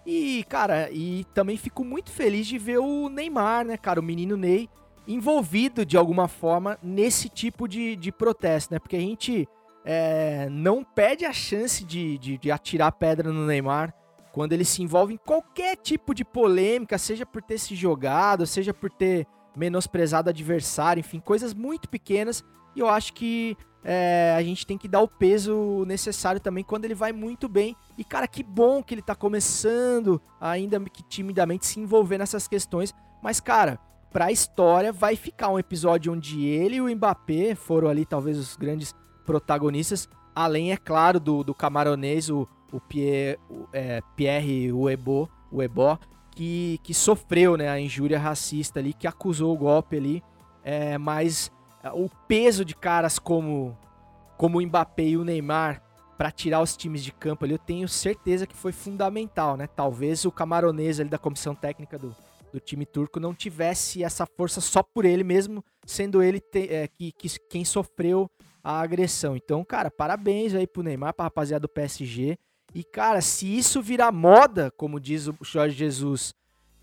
E, cara, e também fico muito feliz de ver o Neymar, né, cara, o menino Ney, envolvido de alguma forma nesse tipo de, de protesto, né? Porque a gente é, não perde a chance de, de, de atirar pedra no Neymar quando ele se envolve em qualquer tipo de polêmica, seja por ter se jogado, seja por ter menosprezado adversário, enfim, coisas muito pequenas E eu acho que é, a gente tem que dar o peso necessário também quando ele vai muito bem. E, cara, que bom que ele tá começando, ainda que timidamente, se envolver nessas questões. Mas, cara, pra história vai ficar um episódio onde ele e o Mbappé foram ali, talvez, os grandes protagonistas. Além, é claro, do, do camaronês, o, o Pierre, o, é, Pierre Uebo, Uebo, que, que sofreu né, a injúria racista ali, que acusou o golpe ali. É, mas o peso de caras como, como o Mbappé e o Neymar para tirar os times de campo ali, eu tenho certeza que foi fundamental, né? Talvez o camaronês ali da comissão técnica do, do time turco não tivesse essa força só por ele mesmo, sendo ele te, é, que, que, quem sofreu a agressão. Então, cara, parabéns aí pro Neymar, pra rapaziada do PSG. E, cara, se isso virar moda, como diz o Jorge Jesus,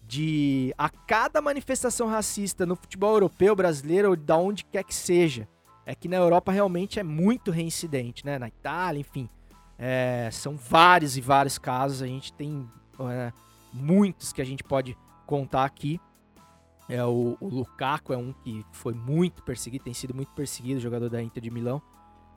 de a cada manifestação racista no futebol europeu, brasileiro ou da onde quer que seja, é que na Europa realmente é muito reincidente, né? Na Itália, enfim. É, são vários e vários casos, a gente tem é, muitos que a gente pode contar aqui. É, o, o Lukaku é um que foi muito perseguido, tem sido muito perseguido, jogador da Inter de Milão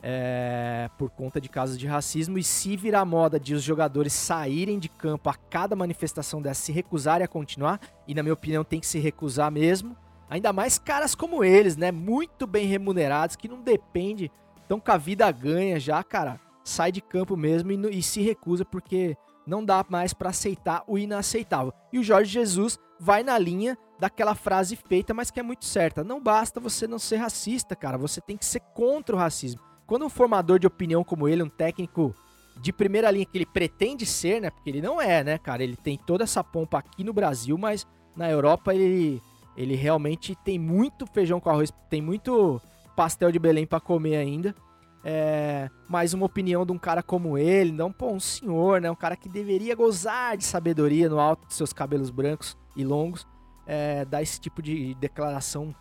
é, por conta de casos de racismo. E se virar moda de os jogadores saírem de campo a cada manifestação dessa, se recusarem a continuar, e na minha opinião tem que se recusar mesmo, ainda mais caras como eles, né? Muito bem remunerados, que não depende, estão com a vida ganha já, cara. Sai de campo mesmo e, e se recusa porque não dá mais para aceitar o inaceitável. E o Jorge Jesus vai na linha daquela frase feita, mas que é muito certa. Não basta você não ser racista, cara. Você tem que ser contra o racismo quando um formador de opinião como ele, um técnico de primeira linha que ele pretende ser, né? Porque ele não é, né, cara? Ele tem toda essa pompa aqui no Brasil, mas na Europa ele, ele realmente tem muito feijão com arroz, tem muito pastel de Belém para comer ainda. É, mas uma opinião de um cara como ele, não pô, um senhor, né? Um cara que deveria gozar de sabedoria no alto de seus cabelos brancos e longos, é, dá esse tipo de declaração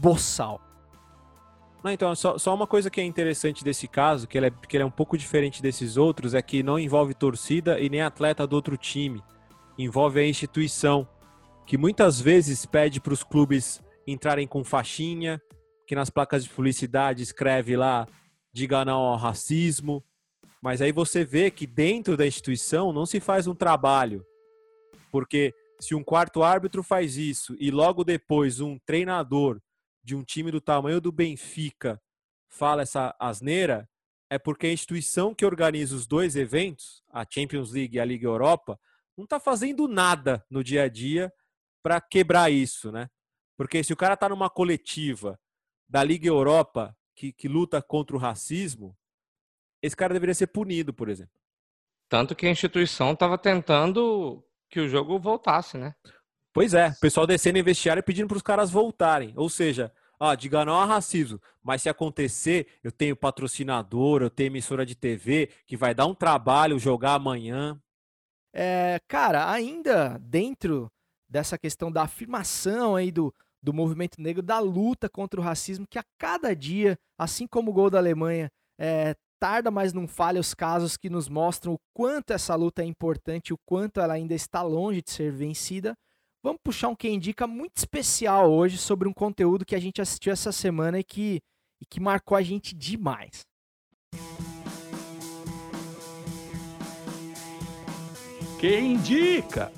boçal.
Não, então, só, só uma coisa que é interessante desse caso, que ele, é, que ele é um pouco diferente desses outros, é que não envolve torcida e nem atleta do outro time. Envolve a instituição, que muitas vezes pede para os clubes entrarem com faixinha, que nas placas de publicidade escreve lá, diga não ao racismo. Mas aí você vê que dentro da instituição não se faz um trabalho. Porque se um quarto árbitro faz isso e logo depois um treinador de um time do tamanho do Benfica fala essa asneira, é porque a instituição que organiza os dois eventos, a Champions League e a Liga Europa, não está fazendo nada no dia a dia para quebrar isso, né? Porque se o cara está numa coletiva da Liga Europa que, que luta contra o racismo, esse cara deveria ser punido, por exemplo.
Tanto que a instituição estava tentando que o jogo voltasse, né?
Pois é, o pessoal descendo em vestiário pedindo para os caras voltarem. Ou seja, ah, diga não a racismo, mas se acontecer, eu tenho patrocinador, eu tenho emissora de TV que vai dar um trabalho jogar amanhã.
É, cara, ainda dentro dessa questão da afirmação aí do, do movimento negro, da luta contra o racismo, que a cada dia, assim como o gol da Alemanha, é, tarda, mas não falha os casos que nos mostram o quanto essa luta é importante, o quanto ela ainda está longe de ser vencida. Vamos puxar um Quem Indica muito especial hoje sobre um conteúdo que a gente assistiu essa semana e que, e que marcou a gente demais.
Quem indica?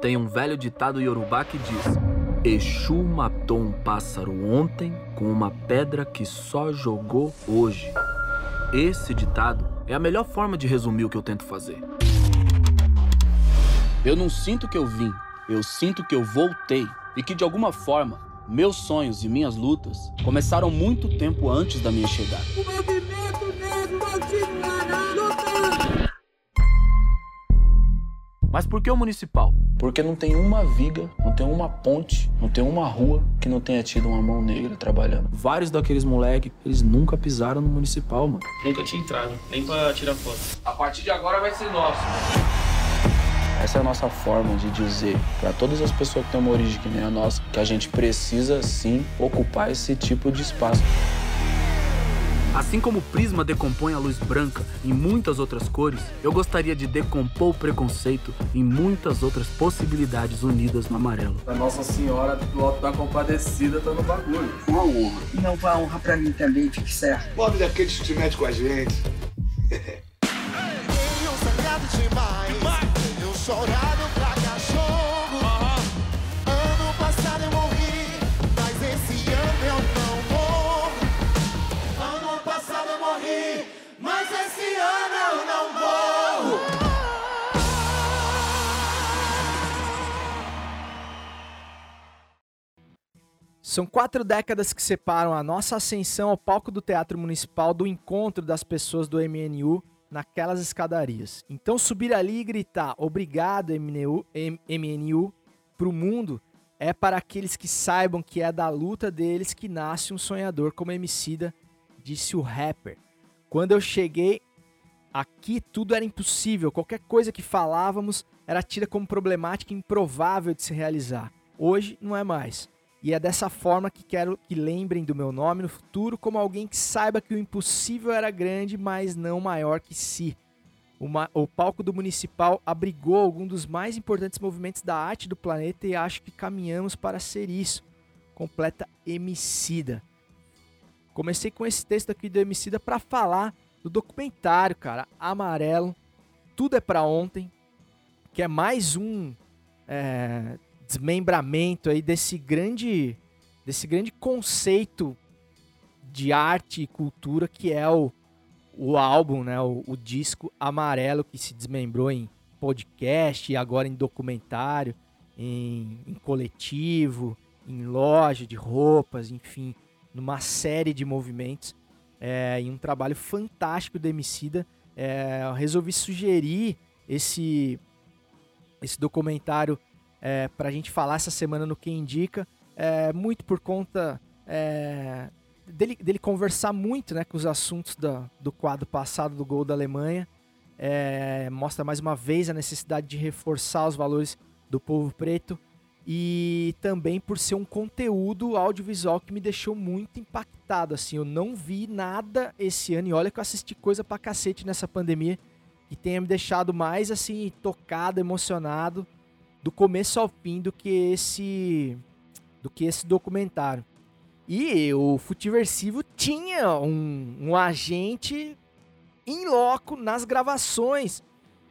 Tem um velho ditado iorubá que diz: Exu matou um pássaro ontem com uma pedra que só jogou hoje. Esse ditado é a melhor forma de resumir o que eu tento fazer. Eu não sinto que eu vim, eu sinto que eu voltei e que de alguma forma meus sonhos e minhas lutas começaram muito tempo antes da minha chegada. O movimento negro Mas por que o municipal? Porque não tem uma viga, não tem uma ponte, não tem uma rua que não tenha tido uma mão negra trabalhando. Vários daqueles moleques, eles nunca pisaram no municipal, mano.
Nunca tinha entrado, nem pra tirar foto.
A partir de agora vai ser nosso.
Essa é a nossa forma de dizer para todas as pessoas que têm uma origem que nem a nossa que a gente precisa sim ocupar esse tipo de espaço. Assim como o prisma decompõe a luz branca em muitas outras cores, eu gostaria de decompor o preconceito em muitas outras possibilidades unidas no amarelo.
A Nossa Senhora do Alto da Compadecida tá no bagulho.
Uma honra. E não vai honra pra mim também, fique certo.
Pobre daqueles que se mete com a gente. <laughs>
Sangrado demais, tenho chorado
São quatro décadas que separam a nossa ascensão ao palco do Teatro Municipal do encontro das pessoas do MNU naquelas escadarias. Então subir ali e gritar obrigado MNU, MNU pro mundo é para aqueles que saibam que é da luta deles que nasce um sonhador como Emicida, disse o rapper. Quando eu cheguei aqui tudo era impossível, qualquer coisa que falávamos era tida como problemática improvável de se realizar. Hoje não é mais. E é dessa forma que quero que lembrem do meu nome no futuro como alguém que saiba que o impossível era grande, mas não maior que si. O, ma- o palco do Municipal abrigou algum dos mais importantes movimentos da arte do planeta e acho que caminhamos para ser isso. Completa Emicida. Comecei com esse texto aqui do Emicida para falar do documentário, cara, Amarelo, Tudo é para Ontem, que é mais um é, desmembramento aí desse grande, desse grande conceito de arte e cultura que é o, o álbum, né, o, o disco Amarelo que se desmembrou em podcast e agora em documentário, em, em coletivo, em loja de roupas, enfim, numa série de movimentos, é, em um trabalho fantástico do Emicida. É, eu resolvi sugerir esse, esse documentário é, para a gente falar essa semana no Quem Indica, é, muito por conta é, dele, dele conversar muito né, com os assuntos da, do quadro passado do gol da Alemanha. É, mostra mais uma vez a necessidade de reforçar os valores do povo preto e também por ser um conteúdo audiovisual que me deixou muito impactado. Assim, eu não vi nada esse ano e olha que eu assisti coisa pra cacete nessa pandemia que tenha me deixado mais assim tocado, emocionado do começo ao fim do que esse do que esse documentário. E o Futiversivo tinha um, um agente em loco nas gravações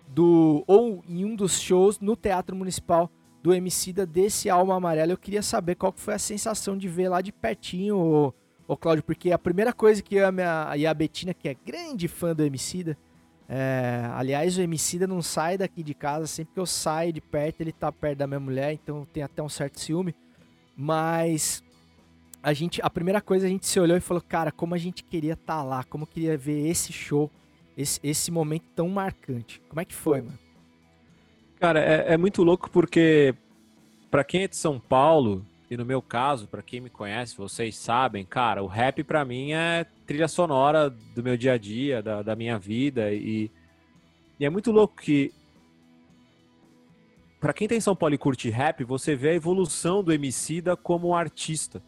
do ou em um dos shows no Teatro Municipal do Emicida desse Alma Amarela. Eu queria saber qual que foi a sensação de ver lá de pertinho, ô, ô Cláudio, porque a primeira coisa que eu a, minha, e a Betina, que é grande fã do Emicida, é, aliás, o Emicida não sai daqui de casa, sempre que eu saio de perto, ele tá perto da minha mulher, então tem até um certo ciúme. Mas a gente, a primeira coisa a gente se olhou e falou, cara, como a gente queria estar tá lá, como eu queria ver esse show, esse, esse momento tão marcante. Como é que foi, mano?
Cara, é, é muito louco porque para quem é de São Paulo, e no meu caso, para quem me conhece, vocês sabem, cara, o rap para mim é trilha sonora do meu dia a dia, da, da minha vida e, e é muito louco que para quem tem em São Paulo e curte rap, você vê a evolução do Emicida como artista.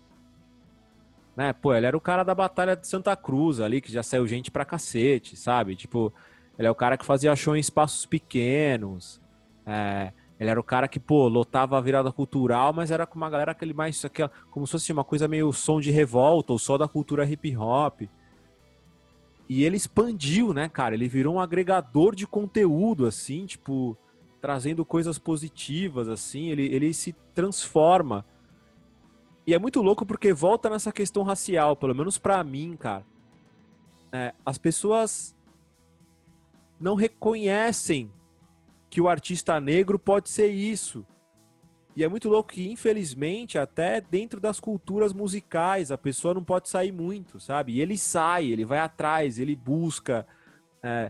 Né? Pô, ele era o cara da Batalha de Santa Cruz ali, que já saiu gente pra cacete, sabe? Tipo, ele é o cara que fazia show em espaços pequenos. É, ele era o cara que, pô, lotava a virada cultural, mas era com uma galera aquele mais, aquela, como se fosse uma coisa meio som de revolta, ou só da cultura hip hop. E ele expandiu, né, cara? Ele virou um agregador de conteúdo, assim, tipo, trazendo coisas positivas, assim. Ele, ele se transforma. E é muito louco porque volta nessa questão racial, pelo menos para mim, cara. É, as pessoas não reconhecem que o artista negro pode ser isso. E é muito louco que, infelizmente, até dentro das culturas musicais, a pessoa não pode sair muito, sabe? E ele sai, ele vai atrás, ele busca. É,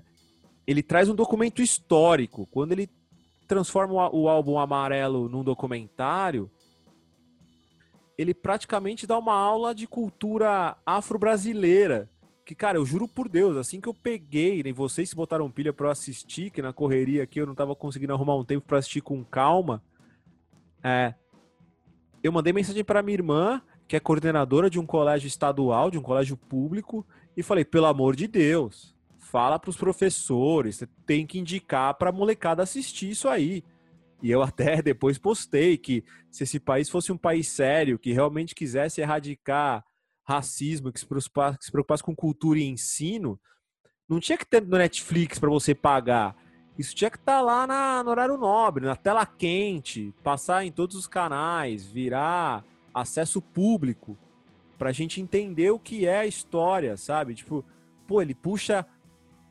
ele traz um documento histórico. Quando ele transforma o álbum Amarelo num documentário, ele praticamente dá uma aula de cultura afro-brasileira. Que, cara, eu juro por Deus, assim que eu peguei, nem vocês se botaram pilha eu assistir, que na correria aqui eu não tava conseguindo arrumar um tempo para assistir com calma. É, eu mandei mensagem para minha irmã, que é coordenadora de um colégio estadual, de um colégio público, e falei, pelo amor de Deus, fala para os professores, você tem que indicar para a molecada assistir isso aí. E eu <laughs> até depois postei que se esse país fosse um país sério, que realmente quisesse erradicar racismo, que se preocupasse, que se preocupasse com cultura e ensino, não tinha que ter no Netflix para você pagar. Isso tinha que estar tá lá na, no horário nobre, na tela quente, passar em todos os canais, virar acesso público, para a gente entender o que é a história, sabe? Tipo, pô, ele puxa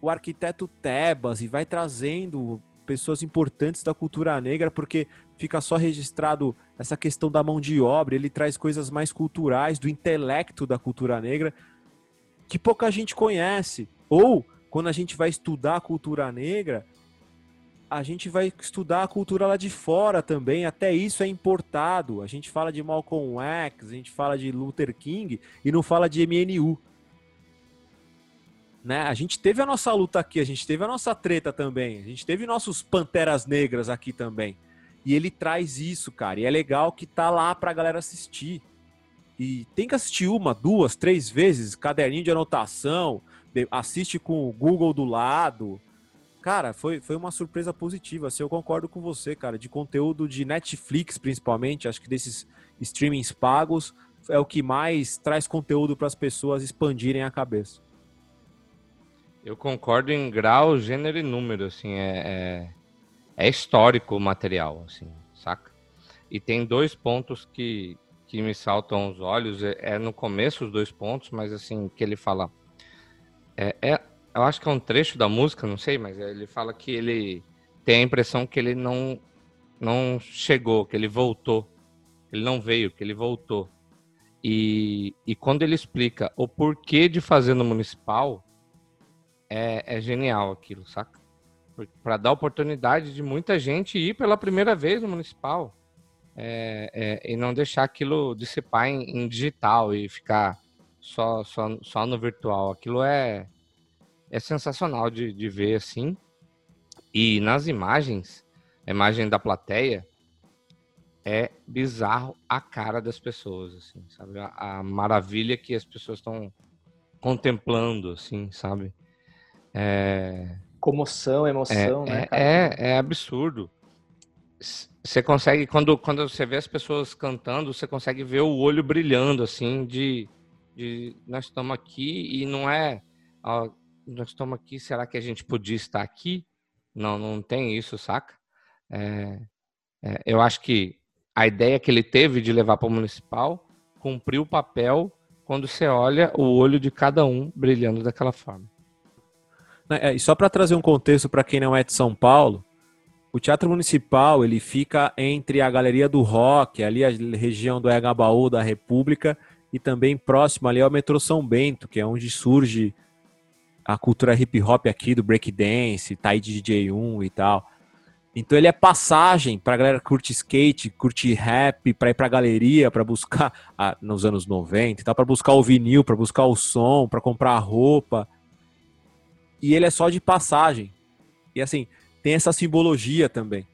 o arquiteto Tebas e vai trazendo pessoas importantes da cultura negra, porque fica só registrado essa questão da mão de obra, ele traz coisas mais culturais, do intelecto da cultura negra, que pouca gente conhece. Ou, quando a gente vai estudar a cultura negra, a gente vai estudar a cultura lá de fora também, até isso é importado. A gente fala de Malcolm X, a gente fala de Luther King e não fala de MNU. Né? A gente teve a nossa luta aqui, a gente teve a nossa treta também, a gente teve nossos panteras negras aqui também. E ele traz isso, cara, e é legal que tá lá pra galera assistir. E tem que assistir uma, duas, três vezes, caderninho de anotação, assiste com o Google do lado, Cara, foi, foi uma surpresa positiva. Assim, eu concordo com você, cara. De conteúdo de Netflix, principalmente, acho que desses streamings pagos, é o que mais traz conteúdo para as pessoas expandirem a cabeça.
Eu concordo em grau, gênero e número, assim, é, é, é histórico o material, assim, saca? E tem dois pontos que, que me saltam aos olhos, é, é no começo os dois pontos, mas assim, que ele fala, é, é, eu acho que é um trecho da música, não sei, mas ele fala que ele tem a impressão que ele não não chegou, que ele voltou, ele não veio, que ele voltou. E, e quando ele explica o porquê de fazer no municipal, é, é genial aquilo, saca? Para dar oportunidade de muita gente ir pela primeira vez no municipal é, é, e não deixar aquilo dissipar em, em digital e ficar só, só, só no virtual. Aquilo é, é sensacional de, de ver assim. E nas imagens, a imagem da plateia é bizarro a cara das pessoas, assim, sabe? A, a maravilha que as pessoas estão contemplando, assim, sabe? É...
Comoção, emoção,
é,
né?
É, é, absurdo. Você consegue, quando, quando você vê as pessoas cantando, você consegue ver o olho brilhando, assim, de, de nós estamos aqui e não é nós estamos aqui, será que a gente podia estar aqui? Não, não tem isso, saca? É, é, eu acho que a ideia que ele teve de levar para o municipal cumpriu o papel quando você olha o olho de cada um brilhando daquela forma.
É, e só para trazer um contexto para quem não é de São Paulo, o Teatro Municipal ele fica entre a Galeria do Rock, ali a região do Engabaú da República, e também próximo ali ao metrô São Bento, que é onde surge a cultura hip hop aqui do breakdance, tá aí DJ 1 e tal. Então ele é passagem pra galera que curte skate, curte rap, pra ir pra galeria, pra buscar, ah, nos anos 90 e tal, pra buscar o vinil, pra buscar o som, pra comprar roupa. E ele é só de passagem. E assim, tem essa simbologia também.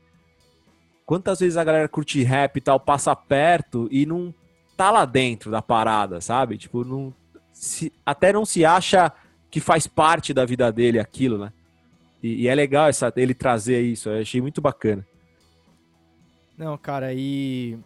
Quantas vezes a galera curte rap e tal, passa perto e não tá lá dentro da parada, sabe? Tipo, não, se, até não se acha que faz parte da vida dele aquilo, né? E, e é legal essa, ele trazer isso, eu achei muito bacana.
Não, cara, e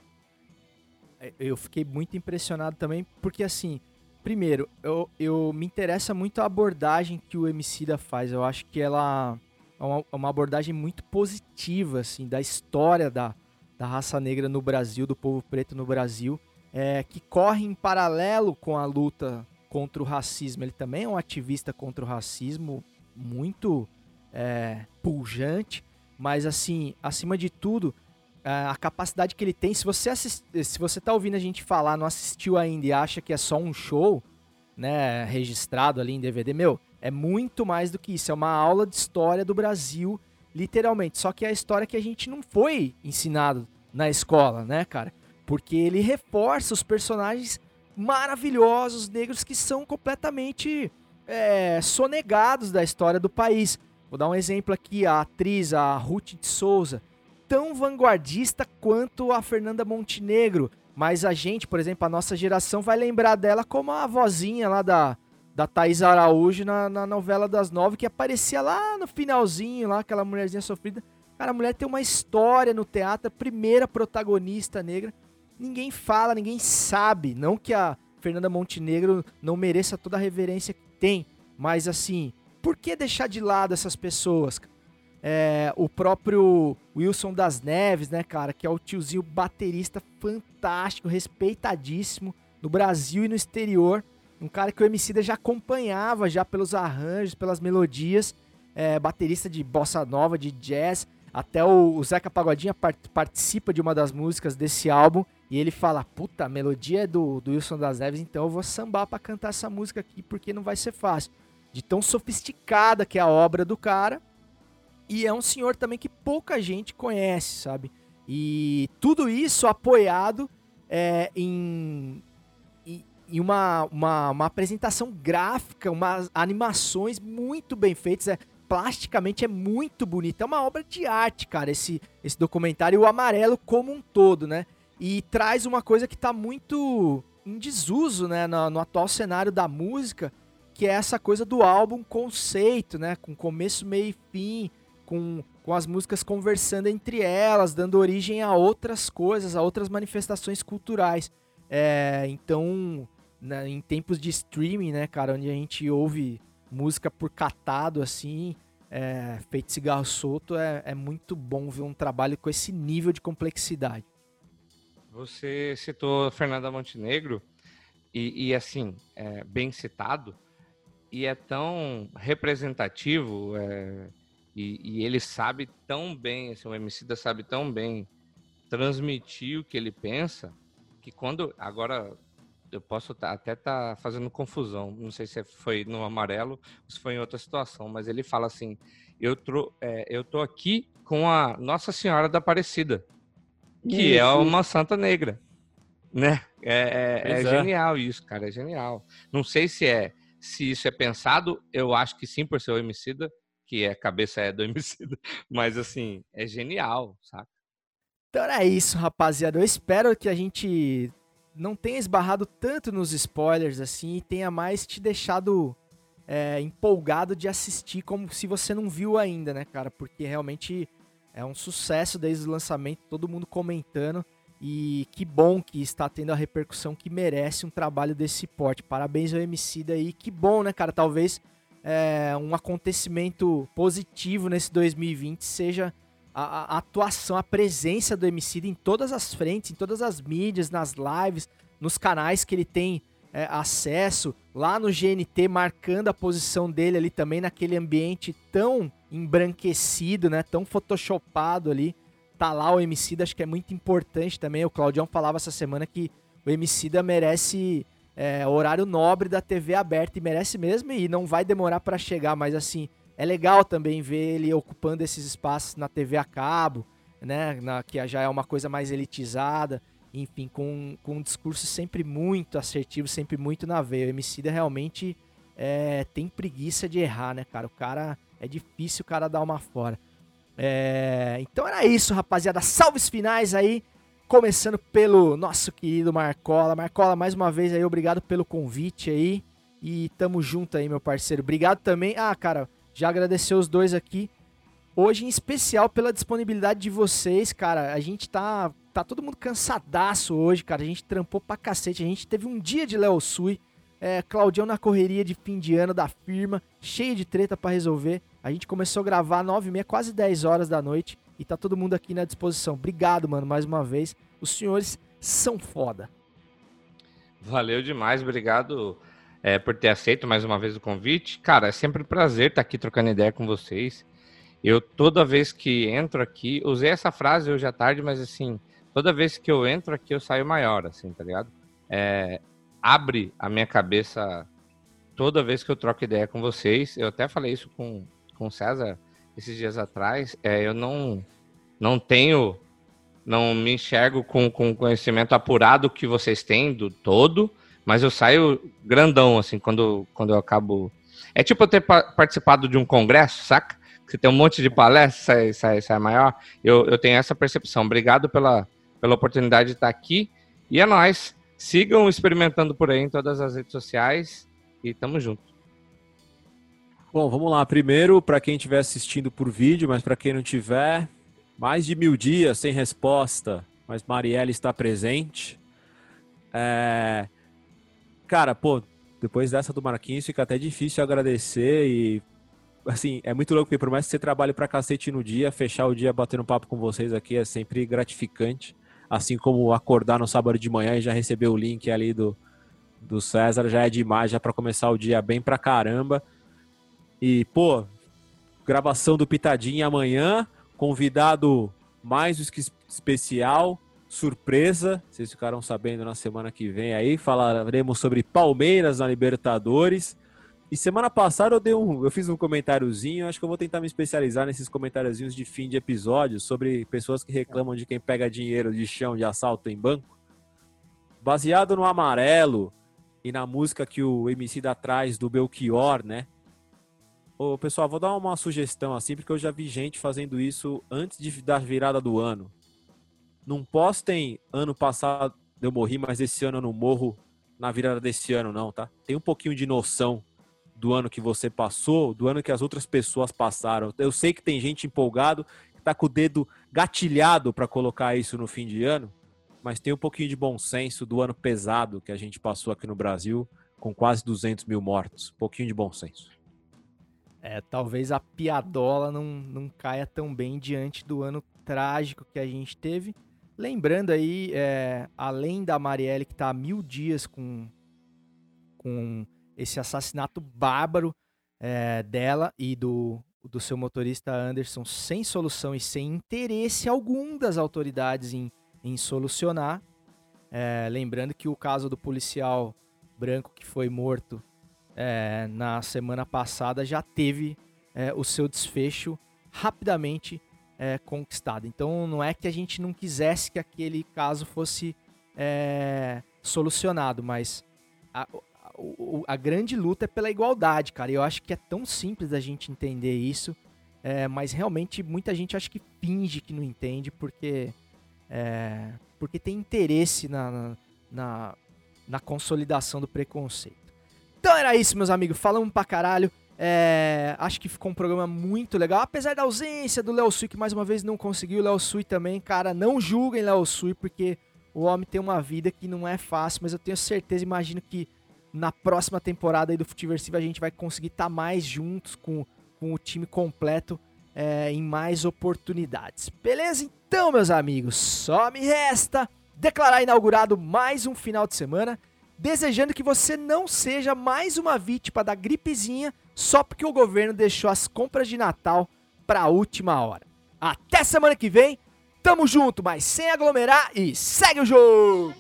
eu fiquei muito impressionado também, porque assim, primeiro, eu, eu me interessa muito a abordagem que o MC da faz. Eu acho que ela é uma, é uma abordagem muito positiva, assim, da história da, da raça negra no Brasil, do povo preto no Brasil, é, que corre em paralelo com a luta contra o racismo. Ele também é um ativista contra o racismo muito é, pujante, mas assim, acima de tudo, a capacidade que ele tem. Se você assist, se você tá ouvindo a gente falar, não assistiu ainda e acha que é só um show, né, registrado ali em DVD, meu, é muito mais do que isso. É uma aula de história do Brasil, literalmente. Só que é a história que a gente não foi ensinado na escola, né, cara? Porque ele reforça os personagens maravilhosos negros que são completamente é, sonegados da história do país. Vou dar um exemplo aqui: a atriz, a Ruth de Souza, tão vanguardista quanto a Fernanda Montenegro, Mas a gente, por exemplo, a nossa geração vai lembrar dela como a vozinha lá da, da Thaís Araújo na, na novela das nove, que aparecia lá no finalzinho, lá, aquela mulherzinha sofrida. Cara, a mulher tem uma história no teatro, primeira protagonista negra. Ninguém fala, ninguém sabe. Não que a Fernanda Montenegro não mereça toda a reverência que tem, mas assim, por que deixar de lado essas pessoas? É, o próprio Wilson das Neves, né, cara, que é o tiozinho baterista fantástico, respeitadíssimo no Brasil e no exterior. Um cara que o Emicida já acompanhava já pelos arranjos, pelas melodias, é, baterista de bossa nova, de jazz. Até o, o Zeca Pagodinha part, participa de uma das músicas desse álbum e ele fala: Puta, a melodia é do, do Wilson das Neves, então eu vou sambar para cantar essa música aqui porque não vai ser fácil. De tão sofisticada que é a obra do cara. E é um senhor também que pouca gente conhece, sabe? E tudo isso apoiado é, em, em uma, uma, uma, apresentação gráfica, umas animações muito bem feitas. É, plasticamente é muito bonito. É uma obra de arte, cara, esse, esse documentário. O amarelo como um todo, né? E traz uma coisa que está muito em desuso, né? No, no atual cenário da música, que é essa coisa do álbum conceito, né? Com começo, meio e fim com, com as músicas conversando entre elas, dando origem a outras coisas, a outras manifestações culturais. É, então, né, em tempos de streaming, né, cara, onde a gente ouve música por catado, assim, é, feito cigarro solto, é, é muito bom ver um trabalho com esse nível de complexidade.
Você citou Fernanda Montenegro, e, e assim, é, bem citado, e é tão representativo, é, e, e, ele sabe tão bem, assim, o Emicida sabe tão bem transmitir o que ele pensa, que quando. Agora, eu posso tá, até estar tá fazendo confusão, não sei se foi no amarelo ou se foi em outra situação, mas ele fala assim: eu, tro, é, eu tô aqui com a Nossa Senhora da Aparecida, que é isso. é uma santa negra. Né? É, é, é, é genial isso, cara, é genial. Não sei se é se isso é pensado, eu acho que sim, por ser o Emicida, que a cabeça é <laughs> do Emicida. Mas assim, é genial, saca?
Então é isso, rapaziada. Eu espero que a gente não tenha esbarrado tanto nos spoilers assim e tenha mais te deixado é, empolgado de assistir como se você não viu ainda, né, cara? Porque realmente é um sucesso desde o lançamento, todo mundo comentando. E que bom que está tendo a repercussão que merece um trabalho desse porte. Parabéns ao MC daí. Que bom, né, cara? Talvez é, um acontecimento positivo nesse 2020 seja a, a, atuação, a presença do MC em todas as frentes, em todas as mídias, nas lives, nos canais que ele tem é, acesso, lá no GNT, marcando a posição dele ali também naquele ambiente tão embranquecido, né, tão photoshopado ali. Tá lá o MC, acho que é muito importante também. O Claudião falava essa semana que o MC merece é, horário nobre da TV aberta e merece mesmo e não vai demorar para chegar, mas assim, é legal também ver ele ocupando esses espaços na TV a cabo, né, na, que já é uma coisa mais elitizada, enfim, com, com um discurso sempre muito assertivo, sempre muito na veia. O Emicida realmente é, tem preguiça de errar, né, cara? O cara, é difícil o cara dar uma fora. É, então era isso, rapaziada. Salves finais aí. Começando pelo nosso querido Marcola. Marcola, mais uma vez aí, obrigado pelo convite aí. E tamo junto aí, meu parceiro. Obrigado também. Ah, cara, já agradecer os dois aqui. Hoje, em especial, pela disponibilidade de vocês, cara. A gente tá, tá todo mundo cansadaço hoje, cara. A gente trampou pra cacete. A gente teve um dia de Léo Sui. É, Claudião na correria de fim de ano da firma, cheio de treta para resolver. A gente começou a gravar 9 e meia, quase 10 horas da noite. E tá todo mundo aqui na disposição. Obrigado, mano, mais uma vez. Os senhores são foda.
Valeu demais, obrigado é, por ter aceito mais uma vez o convite. Cara, é sempre um prazer estar aqui trocando ideia com vocês. Eu, toda vez que entro aqui, usei essa frase hoje à tarde, mas assim, toda vez que eu entro aqui, eu saio maior, assim, tá ligado? É, abre a minha cabeça toda vez que eu troco ideia com vocês. Eu até falei isso com, com o César esses dias atrás, é, eu não, não tenho, não me enxergo com, com conhecimento apurado que vocês têm do todo, mas eu saio grandão, assim, quando, quando eu acabo. É tipo eu ter participado de um congresso, saca? Você tem um monte de palestras, sai, sai, sai maior. Eu, eu tenho essa percepção. Obrigado pela, pela oportunidade de estar aqui. E é nóis. Sigam experimentando por aí em todas as redes sociais e tamo junto.
Bom, vamos lá. Primeiro, para quem estiver assistindo por vídeo, mas para quem não tiver, mais de mil dias sem resposta, mas Marielle está presente. É... Cara, pô, depois dessa do Marquinhos fica até difícil agradecer e assim, é muito louco, porque por mais que você trabalhe pra cacete no dia, fechar o dia batendo papo com vocês aqui é sempre gratificante. Assim como acordar no sábado de manhã e já receber o link ali do, do César já é demais, já para começar o dia bem pra caramba. E, pô, gravação do Pitadinha amanhã, convidado mais do que especial, surpresa, vocês ficaram sabendo na semana que vem aí, falaremos sobre Palmeiras na Libertadores. E semana passada eu dei um, eu fiz um comentáriozinho, acho que eu vou tentar me especializar nesses comentáriozinhos de fim de episódio sobre pessoas que reclamam de quem pega dinheiro de chão de assalto em banco. Baseado no amarelo e na música que o MC dá atrás do Belchior, né? Ô, pessoal, vou dar uma sugestão assim, porque eu já vi gente fazendo isso antes de, da virada do ano. Não postem ano passado eu morri, mas esse ano eu não morro na virada desse ano, não, tá? Tem um pouquinho de noção do ano que você passou, do ano que as outras pessoas passaram. Eu sei que tem gente empolgado, que tá com o dedo gatilhado para colocar isso no fim de ano, mas tem um pouquinho de bom senso do ano pesado que a gente passou aqui no Brasil, com quase 200 mil mortos. Um pouquinho de bom senso.
É, talvez a piadola não, não caia tão bem diante do ano trágico que a gente teve. Lembrando aí, é, além da Marielle que está há mil dias com, com esse assassinato bárbaro é, dela e do, do seu motorista Anderson sem solução e sem interesse algum das autoridades em, em solucionar. É, lembrando que o caso do policial branco que foi morto é, na semana passada já teve é, o seu desfecho rapidamente é, conquistado. Então não é que a gente não quisesse que aquele caso fosse é, solucionado, mas a, a grande luta é pela igualdade, cara. Eu acho que é tão simples da gente entender isso, é, mas realmente muita gente acha que finge que não entende porque é, porque tem interesse na, na, na, consolidação do preconceito. Então era isso, meus amigos. Falamos pra caralho. É, acho que ficou um programa muito legal. Apesar da ausência do Léo Sui, que mais uma vez não conseguiu. Léo Sui também, cara, não julguem Léo Sui, porque o homem tem uma vida que não é fácil, mas eu tenho certeza, imagino que na próxima temporada aí do Futiversivo a gente vai conseguir estar tá mais juntos com, com o time completo é, em mais oportunidades. Beleza? Então, meus amigos, só me resta declarar inaugurado mais um final de semana, desejando que você não seja mais uma vítima da gripezinha só porque o governo deixou as compras de Natal para a última hora. Até semana que vem, tamo junto, mas sem aglomerar e segue o jogo!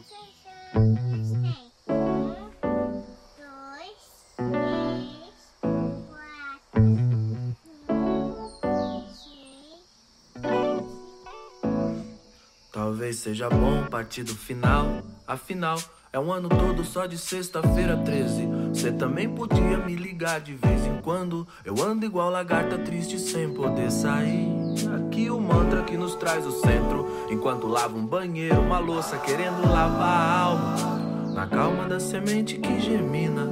Talvez seja bom partir do final, afinal é um ano todo só de sexta-feira 13. Cê também podia me ligar de vez em quando. Eu ando igual lagarta triste sem poder sair. Aqui o mantra que nos traz o centro. Enquanto lava um banheiro, uma louça querendo lavar a alma. Na calma da semente que germina.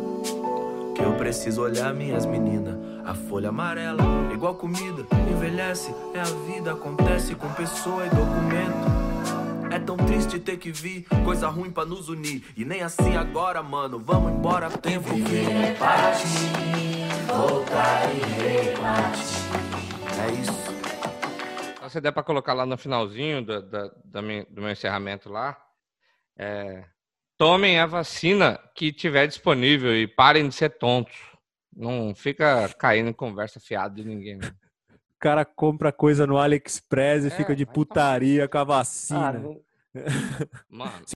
Que eu preciso olhar minhas meninas. A folha amarela, igual comida, envelhece. É a vida, acontece com pessoa e documento. É tão triste ter que vir, coisa ruim pra nos unir. E nem assim agora, mano, vamos embora, tempo
vir. Para ti, voltar e repartir.
É isso.
Se der pra colocar lá no finalzinho do, do, do, meu, do meu encerramento lá, é, tomem a vacina que tiver disponível e parem de ser tontos. Não fica caindo em conversa fiada de ninguém. Né?
O cara compra coisa no AliExpress e é, fica de putaria com a vacina.
Mano.